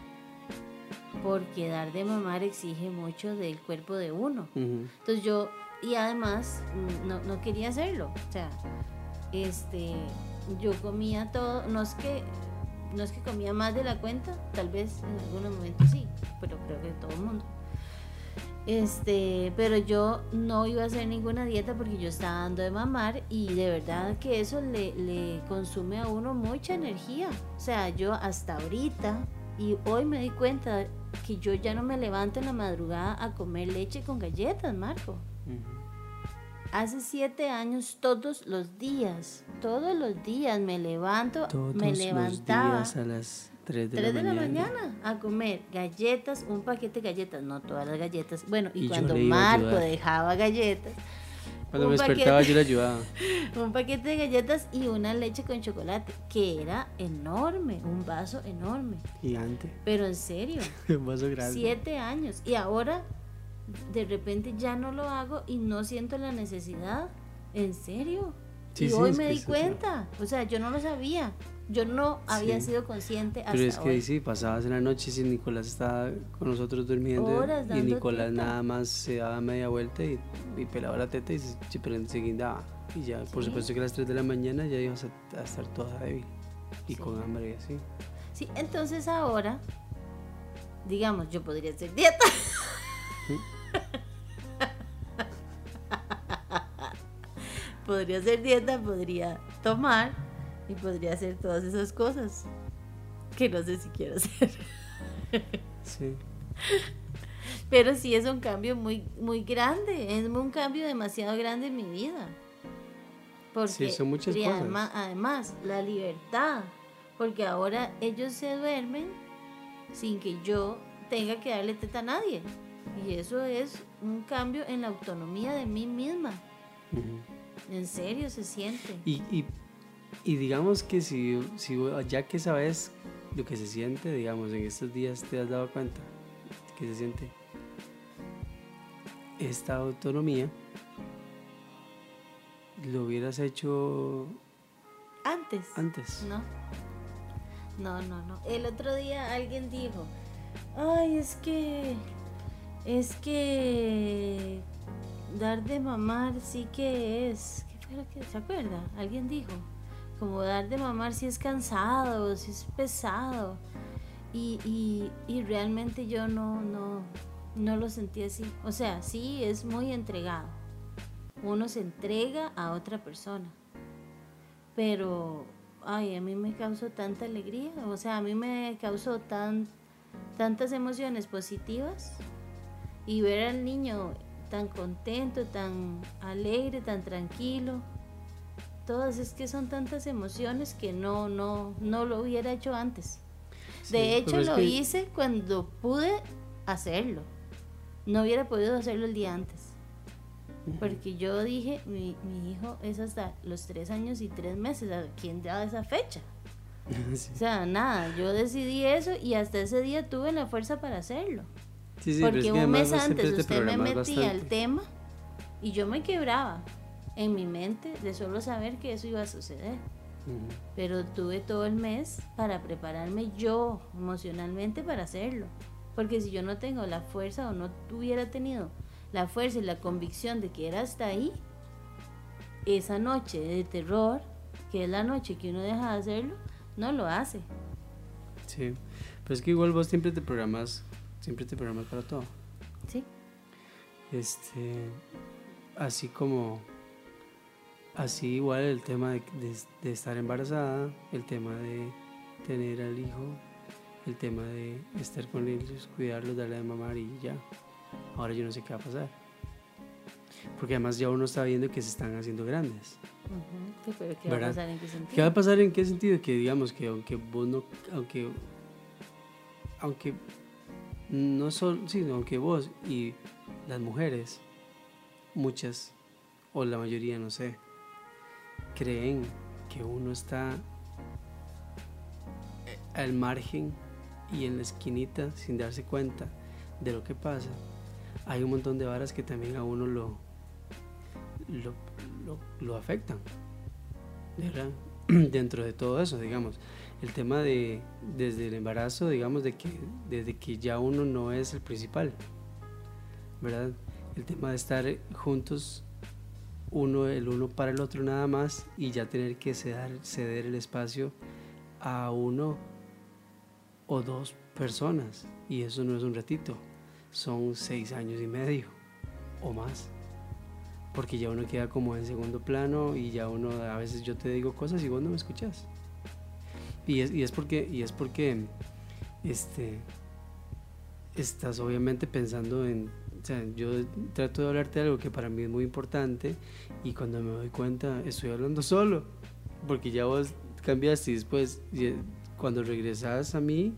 Porque dar de mamar exige mucho del cuerpo de uno. Entonces yo, y además, mm, no, no quería hacerlo. O sea, este, yo comía todo, no es que no es que comía más de la cuenta, tal vez en algunos momentos sí, pero creo que todo el mundo. Este, pero yo no iba a hacer ninguna dieta porque yo estaba dando de mamar y de verdad que eso le, le consume a uno mucha energía. O sea, yo hasta ahorita y hoy me di cuenta que yo ya no me levanto en la madrugada a comer leche con galletas, Marco. Hace siete años todos los días, todos los días me levanto, me levantaba. Los días a las 3 de, la, mañana. a comer galletas, un paquete de galletas, no todas las galletas. Bueno, y, cuando Marco dejaba galletas. Cuando me despertaba yo le ayudaba. un paquete de galletas y una leche con chocolate, que era enorme, un vaso enorme. Gigante. Pero en serio. un vaso grande. Siete años. Y ahora, de repente ya no lo hago y no siento la necesidad. ¿En serio? y hoy me di cuenta. O sea, yo no lo sabía. Yo no había sido consciente hasta Pero es que sí, pasabas en la noche si Nicolás estaba con nosotros durmiendo y Nicolás nada más se daba media vuelta y, pelaba la teta y se, se guindaba. Y ya, por supuesto que a las 3 de la mañana ya ibas a, estar toda débil y con hambre y así. Sí, entonces ahora, digamos, yo podría hacer dieta. podría hacer dieta, podría tomar y podría hacer todas esas cosas que no sé si quiero hacer. Sí. Pero sí es un cambio muy, muy grande, es un cambio demasiado grande en mi vida. Porque, sí, son muchas cosas. Además, la libertad, porque ahora ellos se duermen sin que yo tenga que darle teta a nadie. Y eso es un cambio en la autonomía de mí misma. En serio se siente. Y, y, y, digamos que si, si ya que sabes lo que se siente, digamos, en estos días te has dado cuenta que se siente esta autonomía, lo hubieras hecho antes. Antes. No. No, no, no. El otro día alguien dijo, ay, es que, es que dar de mamar sí que es, ¿qué fue lo que se acuerda? Alguien dijo, como dar de mamar si es cansado, si es pesado. Y, y, y realmente yo no, no, no lo sentí así. O sea, sí es muy entregado uno se entrega a otra persona. Pero, ay, a mí me causó tanta alegría, o sea, a mí me causó tan, tantas emociones positivas y ver al niño tan contento, tan alegre, tan tranquilo. Todas es que son tantas emociones que no, no, no lo hubiera hecho antes. de hecho, lo hice cuando pude hacerlo. No hubiera podido hacerlo el día antes. Porque yo dije, mi, mi, hijo es hasta los tres años y tres meses. ¿A quién da esa fecha? O sea, nada, yo decidí eso y hasta ese día tuve la fuerza para hacerlo. Porque un mes antes usted me metía el tema y yo me quebraba en mi mente de solo saber que eso iba a suceder. Pero tuve todo el mes para prepararme yo emocionalmente para hacerlo. Porque si yo no tengo la fuerza o no hubiera tenido la fuerza y la convicción de que era hasta ahí, esa noche de terror, que es la noche que uno deja de hacerlo, no lo hace. Sí, pero es que igual vos siempre te programas, siempre te programas para todo. Sí. Este, así como, así igual el tema de, de estar embarazada, el tema de tener al hijo, el tema de estar con ellos, cuidarlos, darle de mamar y ya. Ahora yo no sé qué va a pasar. Porque además ya uno está viendo que se están haciendo grandes. ¿Qué, va a pasar en qué sentido? ¿Qué va a pasar en qué sentido? Que digamos que aunque vos no, aunque, aunque no son, sino aunque vos y las mujeres, muchas, o la mayoría, no sé, creen que uno está al margen y en la esquinita sin darse cuenta de lo que pasa, hay un montón de varas que también a uno lo, lo, afectan. Dentro de todo eso, digamos, el tema de desde el embarazo, digamos, de que desde que ya uno no es el principal, ¿verdad? El tema de estar juntos, uno el uno para el otro nada más y ya tener que ceder, ceder el espacio a uno o dos personas y eso no es un ratito son seis años y medio o más. Porque ya uno queda como en segundo plano y ya uno, a veces yo te digo cosas y vos no me escuchas. Y es, y es porque, y es porque este, estás obviamente pensando en, o sea, yo trato de hablarte de algo que para mí es muy importante y cuando me doy cuenta estoy hablando solo, porque ya vos cambiaste y después cuando regresas a mí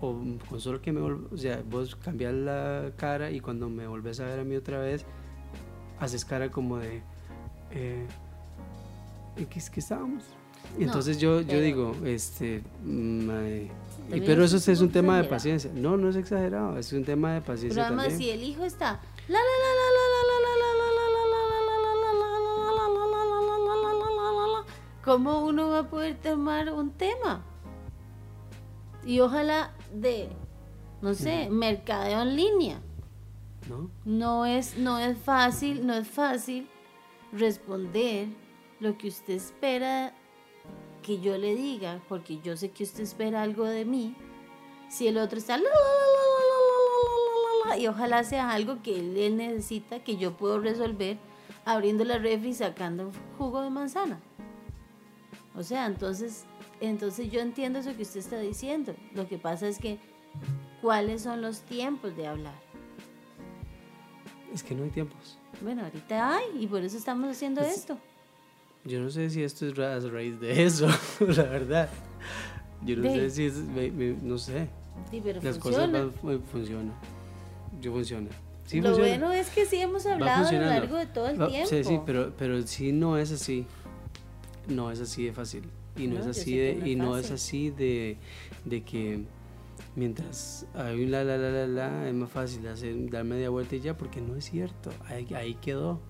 o con solo que me o sea, vos cambias la cara y cuando me volvés a ver a mí otra vez, haces cara como de, eh, ¿en qué, qué estábamos? Y entonces yo, yo digo, este, pero eso es un tema de paciencia. No, no es exagerado, es un tema de paciencia. Pero además, si el hijo está, la la la la la la la la la la la la la la la la la ¿cómo uno va a poder tomar un tema? Y ojalá de, no sé, mercadeo en línea. ¿No? No es, no es fácil, no es fácil responder lo que usted espera que yo le diga, porque yo sé que usted espera algo de mí, si el otro está y ojalá sea algo que él necesita, que yo puedo resolver abriendo la refri y sacando jugo de manzana. O sea, entonces, entonces yo entiendo eso que usted está diciendo. Lo que pasa es que, ¿cuáles son los tiempos de hablar? Es que no hay tiempos. Bueno, ahorita hay y por eso estamos haciendo esto. Yo no sé si esto es a raíz de eso, la verdad. Yo no sé si es, no sé. Sí, pero Las funciona. cosas funcionan. Yo funciona. Sí Lo bueno es que sí hemos hablado a lo largo de todo el tiempo. Sí, sí, pero, pero sí no es así. No es así de fácil. Y no, es así de, y no es así de, de que mientras hay un la la la la la es más fácil hacer, dar media vuelta y ya, porque no es cierto. Ahí, ahí quedó.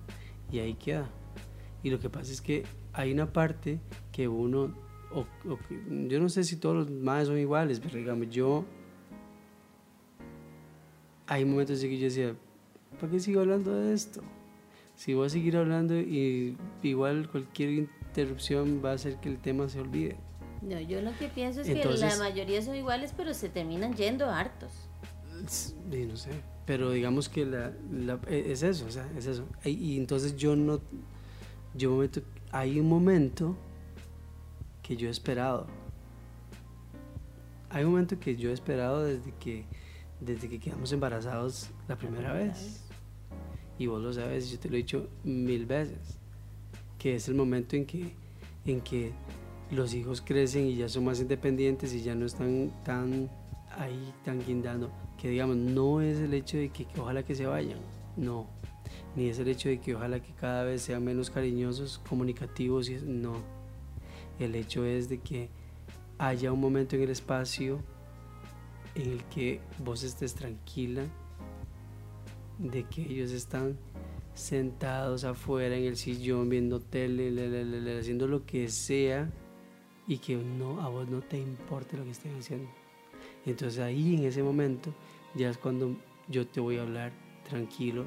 Y ahí queda. Y lo que pasa es que hay una parte que uno, o, yo no sé si todos los más son iguales, pero digamos, yo, hay momentos en que yo decía, ¿para qué sigo hablando de esto? Si voy a seguir hablando y igual cualquier interrupción va a hacer que el tema se olvide. No, yo lo que pienso es que la mayoría son iguales, pero se terminan yendo hartos. No sé, pero digamos que la, e, es eso, o sea, es eso. Y, entonces yo no, yo hay un momento que yo he esperado. Hay un momento que yo he esperado desde que, desde que quedamos embarazados la primera vez. Y vos lo sabes, yo te lo he dicho mil veces, que es el momento en que, en que los hijos crecen y ya son más independientes y ya no están tan ahí, tan guindando. Que digamos, no es el hecho de que, que ojalá que se vayan, no. Ni es el hecho de que ojalá que cada vez sean menos cariñosos, comunicativos, y no. El hecho es de que haya un momento en el espacio en el que vos estés tranquila, de que ellos están sentados afuera en el sillón viendo tele, haciendo lo que sea y que no a vos no te importe lo que estén haciendo. Entonces ahí en ese momento ya es cuando yo te voy a hablar tranquilo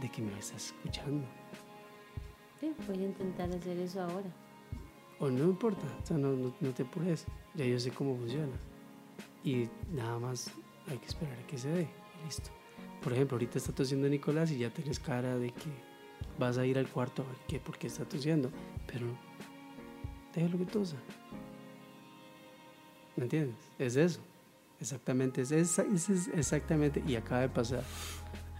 de que me estás escuchando. Sí, voy a intentar hacer eso ahora. O no importa, o sea, no, no, te apures, ya yo sé cómo funciona. Y nada más hay que esperar a que se dé. Listo. Por ejemplo, ahorita está tosiendo Nicolás y ya tienes cara de que vas a ir al cuarto a ver qué, por qué está tosiendo. Pero déjalo que tosa. ¿Me entiendes? Es eso. Exactamente, es, es, es, exactamente. Y acaba de pasar.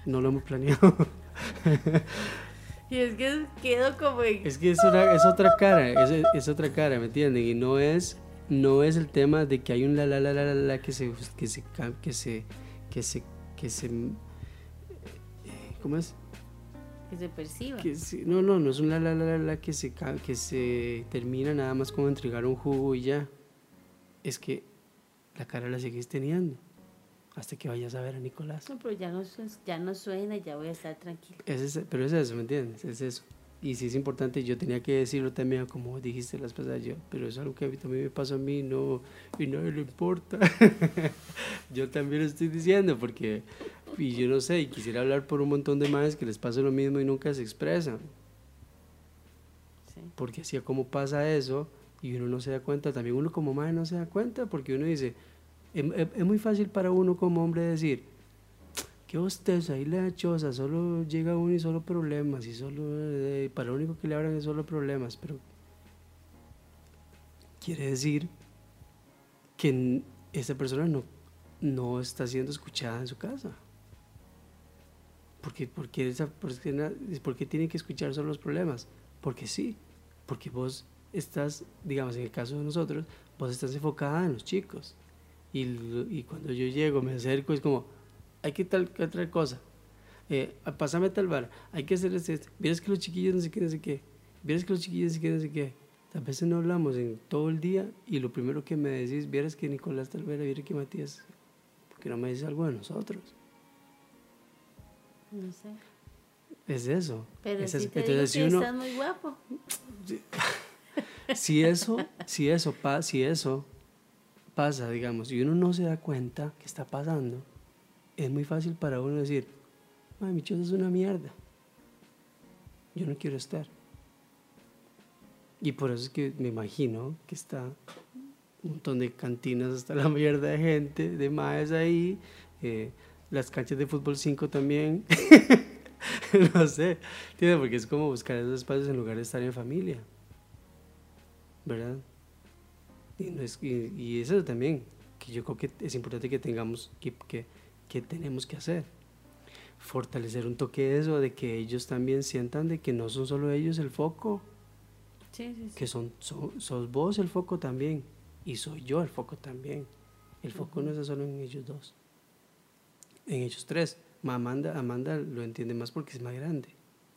No lo hemos planeado. y es que quedo como. Es que es, es otra cara, es, es, otra cara, ¿me entienden? Y no es, no es el tema de que hay un la la la la la, la que se que se que se que se que se ¿cómo es? Que se perciba. Que no, no, no es un la la la la que se que se termina nada más con entregar un jugo y ya. Es que la cara la seguís teniendo hasta que vayas a ver a Nicolás. No, pero ya no, ya no suena, ya voy a estar tranquilo. Es pero es eso, ¿me entiendes? Es eso. Y si es importante, yo tenía que decirlo también, como dijiste las pasadas, yo, pero es algo que a mí también me pasa a mí no, y no le importa. yo también lo estoy diciendo, porque, y yo no sé, y quisiera hablar por un montón de más que les pasa lo mismo y nunca se expresan. Porque así como pasa eso, y uno no se da cuenta, también uno como madre no se da cuenta, porque uno dice, es, muy fácil para uno como hombre decir, que usted ahí la choza, solo llega uno y solo problemas, y solo, eh, para lo único que le hablan es solo problemas, pero quiere decir que esa persona no, no está siendo escuchada en su casa. Porque, porque, esa persona, porque tiene que escuchar solo los problemas? Porque sí, porque vos estás, digamos, en el caso de nosotros, vos estás enfocada en los chicos. Y, cuando yo llego, me acerco, es como, hay que tal que otra cosa. Eh, pásame tal bar, hay que hacer esto. Vieras que los chiquillos no sé qué, no sé qué. Vieras que los chiquillos no sé qué, no sé qué. A veces no hablamos en todo el día y lo primero que me decís, vieras que Nicolás Talvera, vieras que Matías, porque no me dice algo de nosotros. No sé. Es eso. Pero es, si te digo que estás muy guapo. si eso, si eso, pa- si eso pasa, digamos, y uno no se da cuenta que está pasando, es muy fácil para uno decir, mi choza es una mierda. Yo no quiero estar. Y por eso es que me imagino que está un montón de cantinas hasta la mierda de gente, de maes ahí, eh, las canchas de fútbol 5 también. no sé, ¿entiendes? Porque es como buscar esos espacios en lugar de estar en familia. ¿Verdad? Y, no es- y- y eso también, que yo creo que es importante que tengamos, que, que, que tenemos que hacer. Fortalecer un toque de eso, de que ellos también sientan de que no son solo ellos el foco, Sí, sí, sí. que son, son- sos vos el foco también, y soy yo el foco también. El foco no está solo en ellos dos, en ellos tres. Ma- Amanda, Amanda lo entiende más porque es más grande.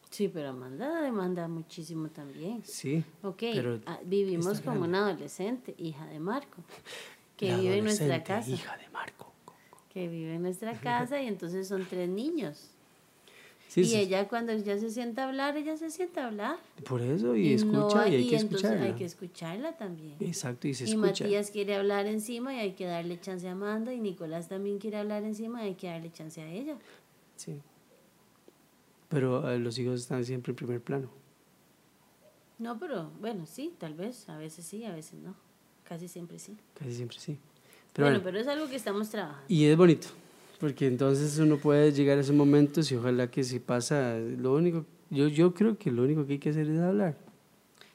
Sí, pero Amanda demanda muchísimo también. Sí. Ok, Pero ah, vivimos como grande. una adolescente, hija de Marco, que La vive en nuestra casa. Hija de Marco. Que vive en nuestra casa y entonces son tres niños. Sí, y sí, ella cuando ella se sienta a hablar, ella se sienta a hablar. Por eso, y, escucha, y hay que escucharla. hay que escucharla también. Exacto, y se Y escucha. Matías quiere hablar encima y hay que darle chance a Amanda. Y Nicolás también quiere hablar encima y hay que darle chance a ella. Sí. Pero eh, los hijos están siempre en primer plano. No, pero bueno, sí, tal vez. A veces sí, a veces no. Casi siempre sí. Casi siempre sí. Pero bueno, bueno, pero es algo que estamos trabajando. Y es bonito, porque entonces uno puede llegar a esos momentos y ojalá que si pasa, lo único, yo, yo creo que lo único que hay que hacer es hablar.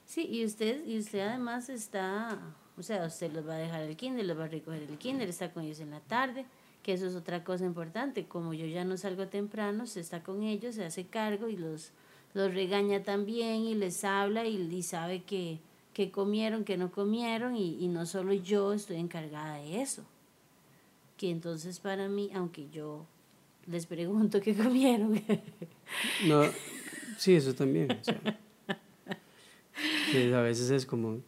Sí, y usted, y usted además está, o sea, usted los va a dejar el kinder, los va a recoger el kinder, está con ellos en la tarde, que eso es otra cosa importante. Como yo ya no salgo temprano, se está con ellos, se hace cargo y los, los regaña también y les habla y, y sabe que, que comieron, que no comieron y, y no solo yo estoy encargada de eso. Que entonces para mí, aunque yo les pregunto qué comieron, No, sí, eso también. o sea, a veces es como,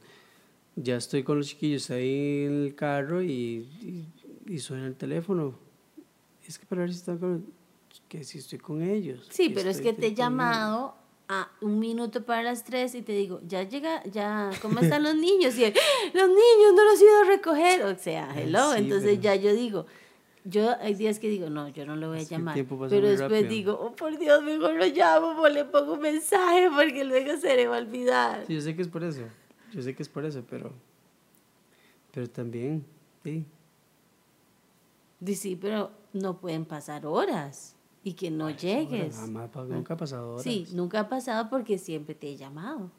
ya estoy con los chiquillos ahí en el carro y, y, y suena el teléfono. Es que para ver si están con, que si estoy con ellos. Sí, pero es que te he llamado a un minuto para las tres y te digo, ya llega, ya, ¿cómo están los niños? Y él, los niños no los he ido a recoger. O sea, Ay, hello. sí, Entonces pero- ya yo digo, yo hay días que digo, no, yo no lo voy a Es llamar. Pero después rápido. digo, oh por Dios, mejor lo llamo o le pongo un mensaje porque luego se le va a olvidar. Sí, yo sé que es por eso. Yo sé que es por eso, pero. Pero también, sí. Dice, sí, pero no pueden pasar horas y que no llegues. Jamás, pa- nunca ha pasado horas. Sí, nunca ha pasado porque siempre te he llamado.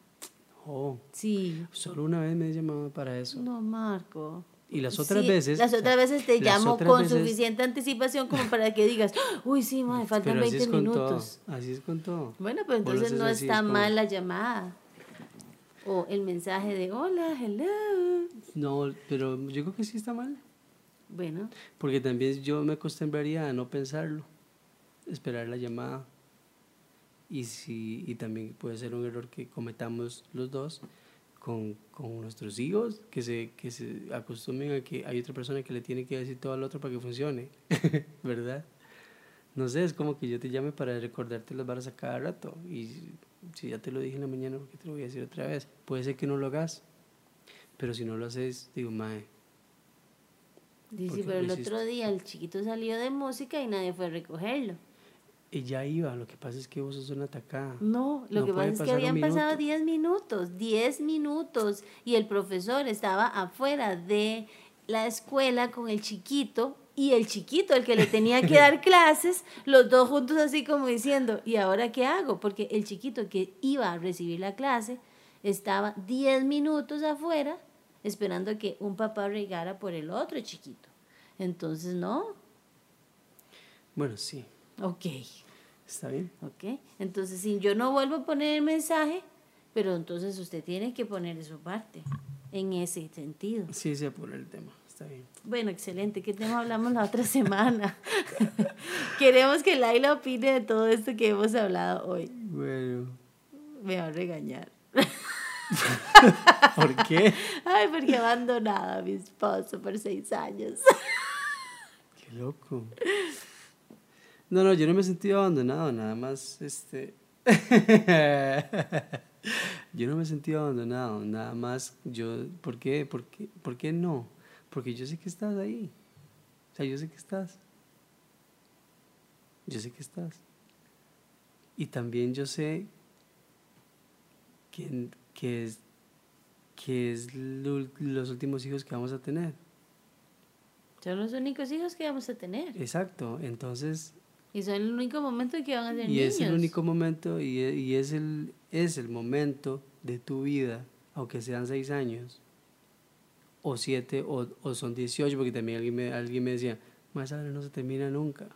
Oh, Sí. solo una vez me he llamado para eso. No, Marco. Y las otras Sí, veces. Las otras veces te llamo con veces- suficiente anticipación como para que digas, uy, sí, me faltan pero así 20 es con minutos. todo. Así es con todo. Bueno, lo entonces no está es como- mal la llamada. O el mensaje de hola, hello. No, pero yo creo que sí está mal. Bueno, Porque también yo me acostumbraría a no pensarlo, esperar la llamada. Y, si, y también puede ser un error que cometamos los dos con, con nuestros hijos, que se, que se acostumbren a que hay otra persona que le tiene que decir todo al otro para que funcione, ¿verdad? No sé, es como que yo te llame para recordarte las varas a cada rato. Y si ya te lo dije en la mañana, ¿por qué te lo voy a decir otra vez? Puede ser que no lo hagas, pero si no lo haces, digo, mae, ¿Por qué pero el hiciste? otro día el chiquito salió de música y nadie fue a recogerlo. Y ya iba, lo que pasa es que vos sos una atacada. No, lo No que pasa es que habían pasado minuto. 10 minutos, 10 minutos, y el profesor estaba afuera de la escuela con el chiquito, y el chiquito, el que le tenía que dar clases, los dos juntos así como diciendo, ¿y ahora qué hago? Porque el chiquito que iba a recibir la clase estaba 10 minutos afuera esperando que un papá regara por el otro chiquito. Entonces, no, Bueno, sí, ok. está bien. ¿Ok? Entonces, si yo no vuelvo a poner el mensaje, pero entonces usted tiene que poner su parte en ese sentido. Sí, se apura el tema, está bien. Bueno, excelente. ¿Qué tema hablamos la otra semana? Queremos que Laila opine de todo esto que hemos hablado hoy. Bueno, Me va a regañar. ¿por qué? Ay, porque he abandonado a mi esposo por seis años. Qué loco. No, no, yo no me he sentido abandonado, nada más, este, yo no me he sentido abandonado, nada más yo, ¿por qué? ¿Por qué, ¿Por qué no? Porque yo sé que estás ahí. O sea, yo sé que estás. Yo sé que estás. Y también yo sé que, que es, que es los últimos hijos que vamos a tener. Son los únicos hijos que vamos a tener. Exacto, entonces... Y son el único momento en que van a ser y es el único momento y, y, es, el, es el momento de tu vida, aunque sean seis años, o siete, o, o son dieciocho, porque también alguien me, alguien me decía, más no se termina nunca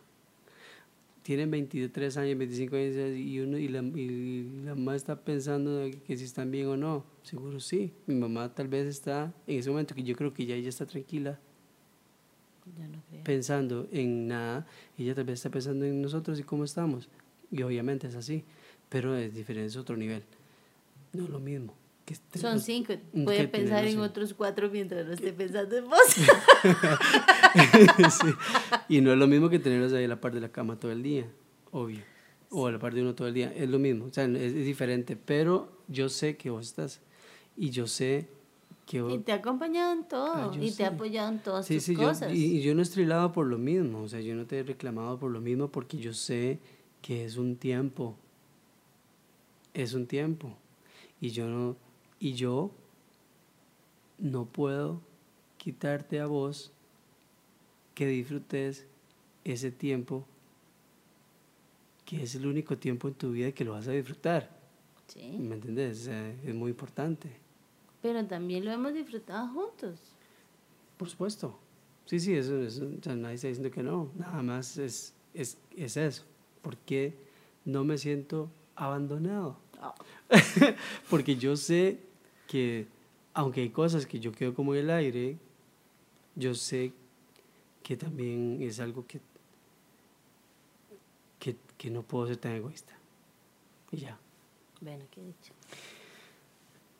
tienen 23 años, 25 años y, uno, y, la, y la mamá está pensando que si están bien o no. Seguro sí. Mi mamá tal vez está en ese momento que yo creo que ya ella está tranquila. Pensando en nada. Ella tal vez está pensando en nosotros y cómo estamos. Y obviamente es así. Pero es diferente, es otro nivel. No es lo mismo. Son cinco. Puede pensar en otros cuatro mientras no esté pensando en vos. Y no es lo mismo que tenerlos ahí a la par de la cama todo el día, obvio. O a la par de uno todo el día. Es lo mismo. O sea, es, diferente. Pero yo sé que vos estás. Y yo sé que vos... Y te ha acompañado en todo. Ah, y te ha apoyado en todas sí, sí, cosas. y, y yo no he estrellado por lo mismo. O sea, yo no te he reclamado por lo mismo porque yo sé que es un tiempo. Es un tiempo. Y yo no y yo no puedo quitarte a vos que disfrutes ese tiempo que es el único tiempo en tu vida que lo vas a disfrutar. Sí. ¿Me entiendes? es muy importante. Pero también lo hemos disfrutado juntos. Por supuesto. Sí, sí, eso, eso nadie está diciendo que no. Nada más es, es, es eso. Porque no me siento abandonado. Oh. Porque yo sé que aunque hay cosas que yo quedo como en el aire, yo sé que también es algo que, que, no puedo ser tan egoísta. Y ya. Bueno, ¿qué dicho?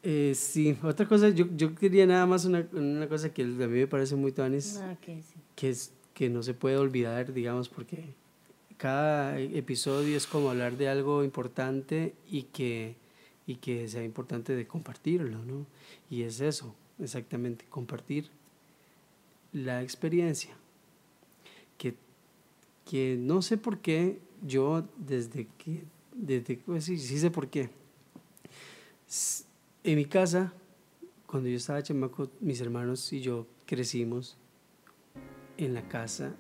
Eh, sí, otra cosa, yo, yo quería nada más una, una, cosa que a mí me parece muy tanis, ah, okay, sí. que es que no se puede olvidar, digamos, porque cada episodio es como hablar de algo importante y que y que sea importante de compartirlo, ¿no? Y es eso, exactamente, compartir la experiencia. Que, que no sé por qué yo desde que, desde, pues sí, sí sé por qué. En mi casa, cuando yo estaba chamaco, mis hermanos y yo crecimos en la casa.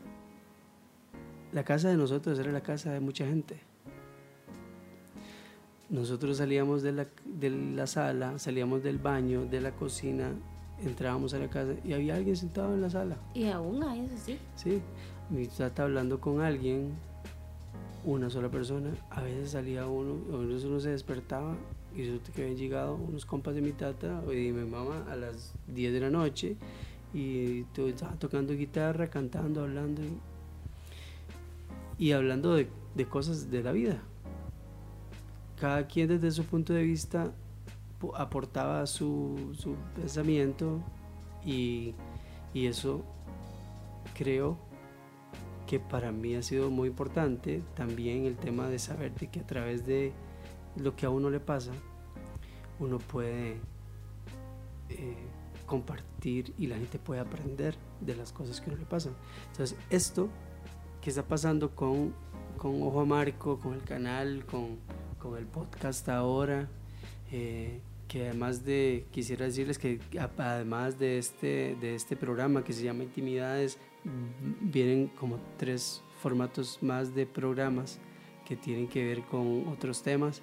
La casa de nosotros era la casa de mucha gente nosotros salíamos de la, de la sala, salíamos del baño, de la cocina, entrábamos a la casa y había alguien sentado en la sala. Y aún hay eso sí. Sí, mi tata hablando con alguien, una sola persona, a veces salía uno, a veces uno se despertaba y resulta que habían llegado unos compas de mi tata y mi mamá a las 10 de la noche y estaba tocando guitarra, cantando, hablando y, hablando de, de cosas de la vida cada quien desde su punto de vista aportaba su, pensamiento y, y, eso creo que para mí ha sido muy importante también el tema de saber de que a través de lo que a uno le pasa uno puede eh, compartir y la gente puede aprender de las cosas que a uno le pasan. Entonces esto que está pasando con, con Ojo Marco, con el canal, con con el podcast ahora. Eh, que además de, quisiera decirles que además de este, de este programa que se llama Intimidades, vienen como tres formatos más de programas que tienen que ver con otros temas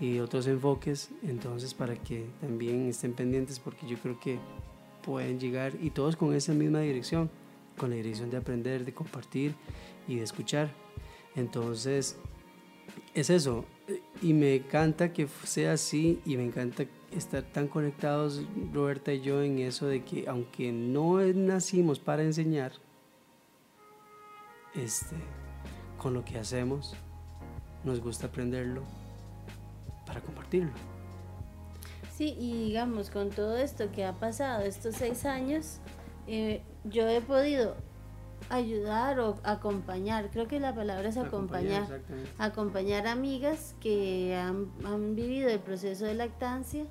y otros enfoques, entonces para que también estén pendientes porque yo creo que pueden llegar y todos con esa misma dirección, con la dirección de aprender, de compartir y de escuchar. Entonces, es eso, y me encanta que sea así y me encanta estar tan conectados Roberta y yo en eso de que aunque no nacimos para enseñar, este, con lo que hacemos, nos gusta aprenderlo para compartirlo. Sí, y digamos, con todo esto que ha pasado estos seis años, eh, yo he podido ayudar o acompañar, creo que la palabra es acompañar, acompañar, amigas que han, han, vivido el proceso de lactancia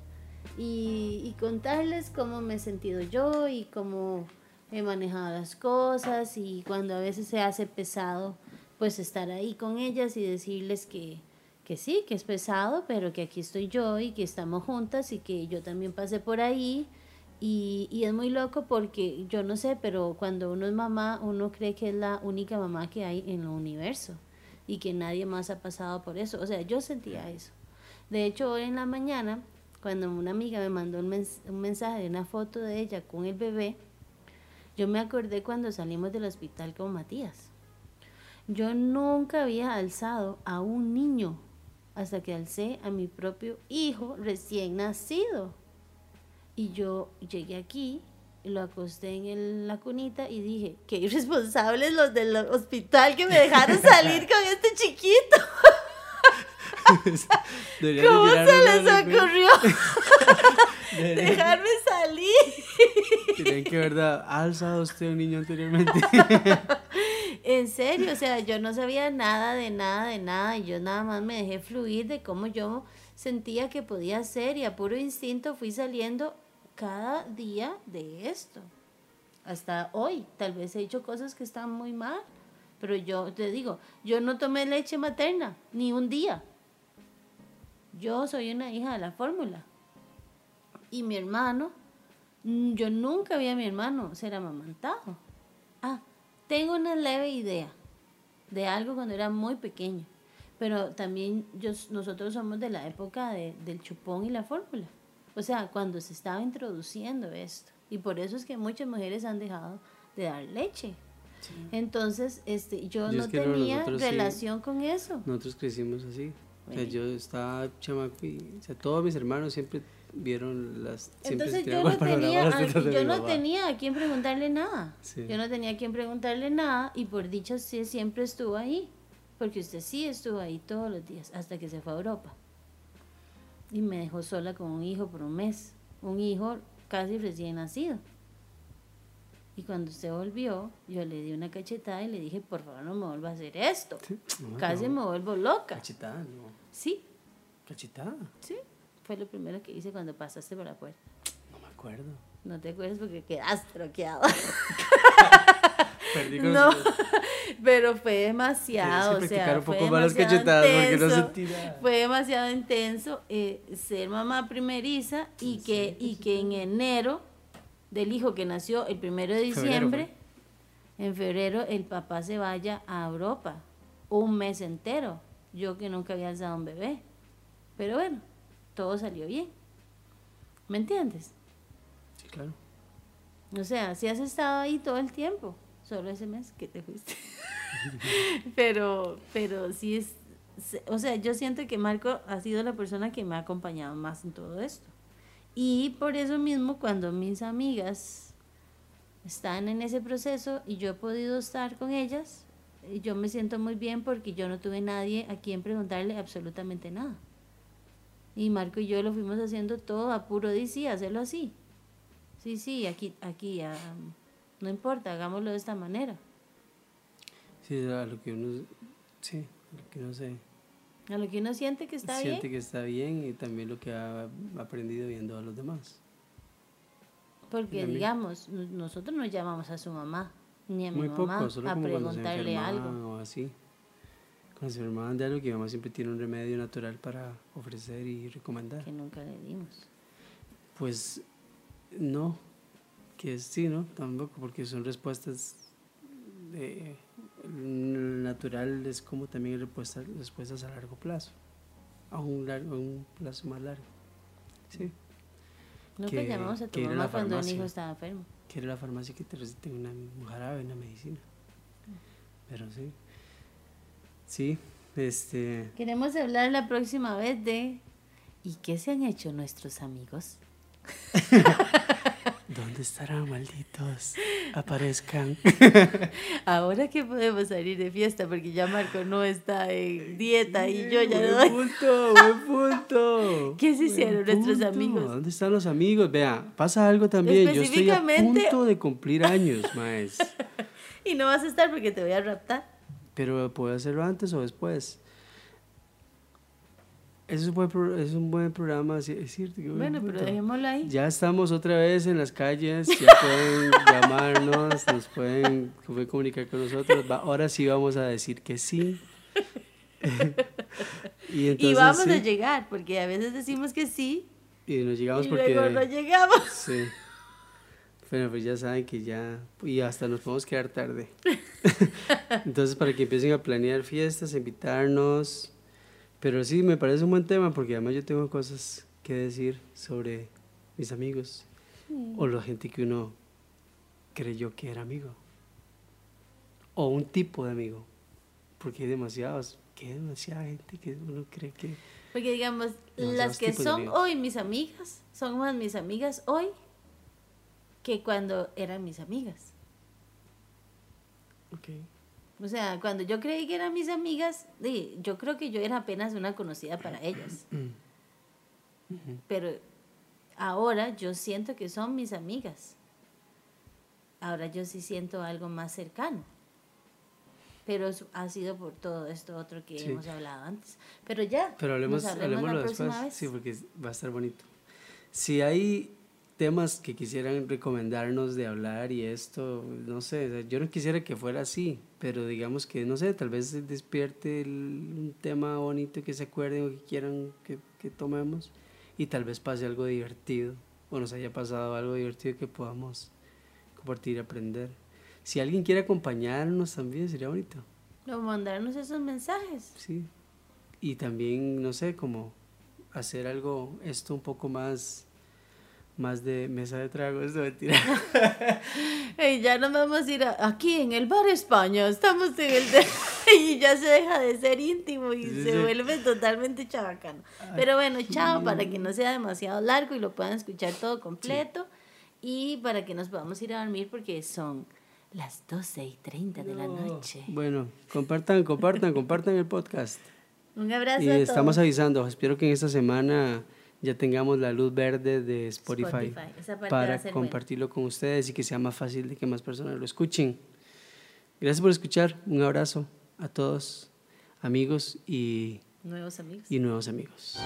y, y, contarles cómo me he sentido yo y cómo he manejado las cosas y cuando a veces se hace pesado, pues estar ahí con ellas y decirles que, que sí, que es pesado, pero que aquí estoy yo y que estamos juntas y que yo también pasé por ahí. Y, y, es muy loco porque yo no sé, pero cuando uno es mamá, uno cree que es la única mamá que hay en el universo y que nadie más ha pasado por eso. O sea, yo sentía eso. De hecho, hoy en la mañana, cuando una amiga me mandó un, un mensaje de una foto de ella con el bebé, yo me acordé cuando salimos del hospital con Matías. Yo nunca había alzado a un niño hasta que alcé a mi propio hijo recién nacido. Y yo llegué aquí, lo acosté en la cunita y dije, qué irresponsables los del hospital que me dejaron salir con este chiquito. ¿Cómo se les ocurrió dejarme salir? Tienen que verdad, ha alzado usted un niño anteriormente. en serio, o sea, yo no sabía nada de nada, de nada, y yo nada más me dejé fluir de cómo yo sentía que podía ser, y a puro instinto fui saliendo cada día de esto. Hasta hoy, tal vez he hecho cosas que están muy mal, pero yo te digo, yo no tomé leche materna, ni un día. Yo soy una hija de la fórmula. Y mi hermano, mm, yo nunca vi a mi hermano ser amamantado. Ah, tengo una leve idea de algo cuando era muy pequeño. Pero también yo, nosotros somos de la época de, del chupón y la fórmula. O sea, cuando se estaba introduciendo esto. Y por eso es que muchas mujeres han dejado de dar leche. Entonces, este, yo no tenía relación con eso. Nosotros crecimos así. Yo estaba chamaco y todos mis hermanos siempre vieron las entonces yo no tenía a, yo no tenía a quién preguntarle nada. Yo no tenía a quién preguntarle nada y por dicho sí siempre estuvo ahí porque usted sí estuvo ahí todos los días hasta que se fue a Europa y me dejó sola con un hijo por un mes un hijo casi recién nacido y cuando se volvió, yo le di una cachetada y le dije, por favor, no me vuelva a hacer esto. Casi me vuelvo loca. ¿Cachetada? No. Sí. ¿Cachetada? Sí. Fue lo primero que hice cuando pasaste por la puerta. No me acuerdo. No te acuerdas porque quedaste troqueado. Perdí no, pero fue demasiado, o sea, fue demasiado intenso, fue demasiado intenso eh, ser mamá primeriza y que, y que en enero del hijo que nació el primero de diciembre, en febrero el papá se vaya a Europa, un mes entero, yo que nunca había alzado un bebé. Pero bueno, todo salió bien. ¿Me entiendes? Sí, claro. O sea, si has estado ahí todo el tiempo, solo ese mes que te fuiste. pero, pero sí es, o sea, yo siento que Marco ha sido la persona que me ha acompañado más en todo esto. Y por eso mismo, cuando mis amigas están en ese proceso y yo he podido estar con ellas, eh, yo me siento muy bien porque yo no tuve nadie a quien preguntarle absolutamente nada. Y Marco y yo lo fuimos haciendo todo a puro DC, hacerlo así. Sí, sí, aquí, aquí, no importa, hagámoslo de esta manera. Sí, a lo que uno, sí, a lo que uno se a lo que uno siente que está bien. Siente que está bien y también lo que ha aprendido viendo a los demás. Porque, digamos, nosotros no llamamos a su mamá ni a mi mamá a preguntarle algo. O así. Cuando se enfermaban de algo, que mi mamá siempre tiene un remedio natural para ofrecer y recomendar. Que nunca le dimos. Pues no, que sí, ¿no? Tampoco, porque son respuestas de natural es como también respuestas, respuestas a largo plazo, a un, largo, un plazo más largo. Sí. No que, llamamos a tu mamá cuando un hijo estaba enfermo. Que era la farmacia que te recete una, un jarabe, una medicina. Pero sí. Sí, este... Queremos hablar la próxima vez de... ¿Y qué se han hecho nuestros amigos? ¿Dónde estarán, malditos? Aparezcan. Ahora que podemos salir de fiesta, porque ya Marco no está en dieta y yo ya no. Buen punto, buen punto. ¿Qué se hicieron nuestros amigos? ¿Dónde están los amigos? Vea, pasa algo también. Yo estoy a punto de cumplir años, maes. y no vas a estar porque te voy a raptar. Pero puedo hacerlo antes o después. Es un buen, pro- es un buen programa, sí, es cierto. Bueno, pero dejémoslo ahí. Ya estamos otra vez en las calles, ya pueden llamarnos, nos pueden, pueden comunicar con nosotros. Va- ahora sí vamos a decir que sí. y entonces y vamos sí, a llegar, porque a veces decimos que sí y nos llegamos y porque... luego no llegamos. Sí. Bueno, pues ya saben que ya... Y hasta nos podemos quedar tarde. Entonces, para que empiecen a planear fiestas, invitarnos. Pero sí, me parece un buen tema porque además yo tengo cosas que decir sobre mis amigos. O la gente que uno creyó que era amigo. O un tipo de amigo. Porque hay demasiados, que hay demasiada gente que uno cree que... Porque digamos, las que son hoy mis amigas, son más mis amigas hoy que cuando eran mis amigas. Ok. O sea, cuando yo creí que eran mis amigas, yo creo que yo era apenas una conocida para ellas. Pero ahora yo siento que son mis amigas. Ahora yo sí siento algo más cercano. Pero ha sido por todo esto otro que Sí. hemos hablado antes. Pero ya, Pero hablemos, hablemos la próxima después. vez. Sí, porque va a estar bonito. Si hay temas que quisieran recomendarnos de hablar y esto, no sé, yo no quisiera que fuera así, pero digamos que, no sé, tal vez despierte el- un tema bonito que se acuerden o que quieran que, que tomemos y tal vez pase algo divertido o nos haya pasado algo divertido que podamos compartir y aprender. Si alguien quiere acompañarnos también sería bonito. O mandarnos esos mensajes. Sí. Y también, no sé, como hacer algo, esto un poco más, más de mesa de tragos, de mentira. Ey, ya nos vamos a ir a- aquí en el bar España. Estamos en el de- y ya se deja de ser íntimo y Sí, se sí. vuelve totalmente chabacano. Pero bueno, chao, para que no sea demasiado largo y lo puedan escuchar todo completo. Y para que nos podamos ir a dormir porque son las 12 y 30 de la noche. Bueno, compartan, compartan, compartan el podcast. Un abrazo Y a estamos avisando, espero que en esta semana ya tengamos la luz verde de Spotify, para compartirlo con ustedes y que sea más fácil de que más personas lo escuchen. Gracias por escuchar, un abrazo a todos, amigos y, Nuevos amigos. y nuevos amigos.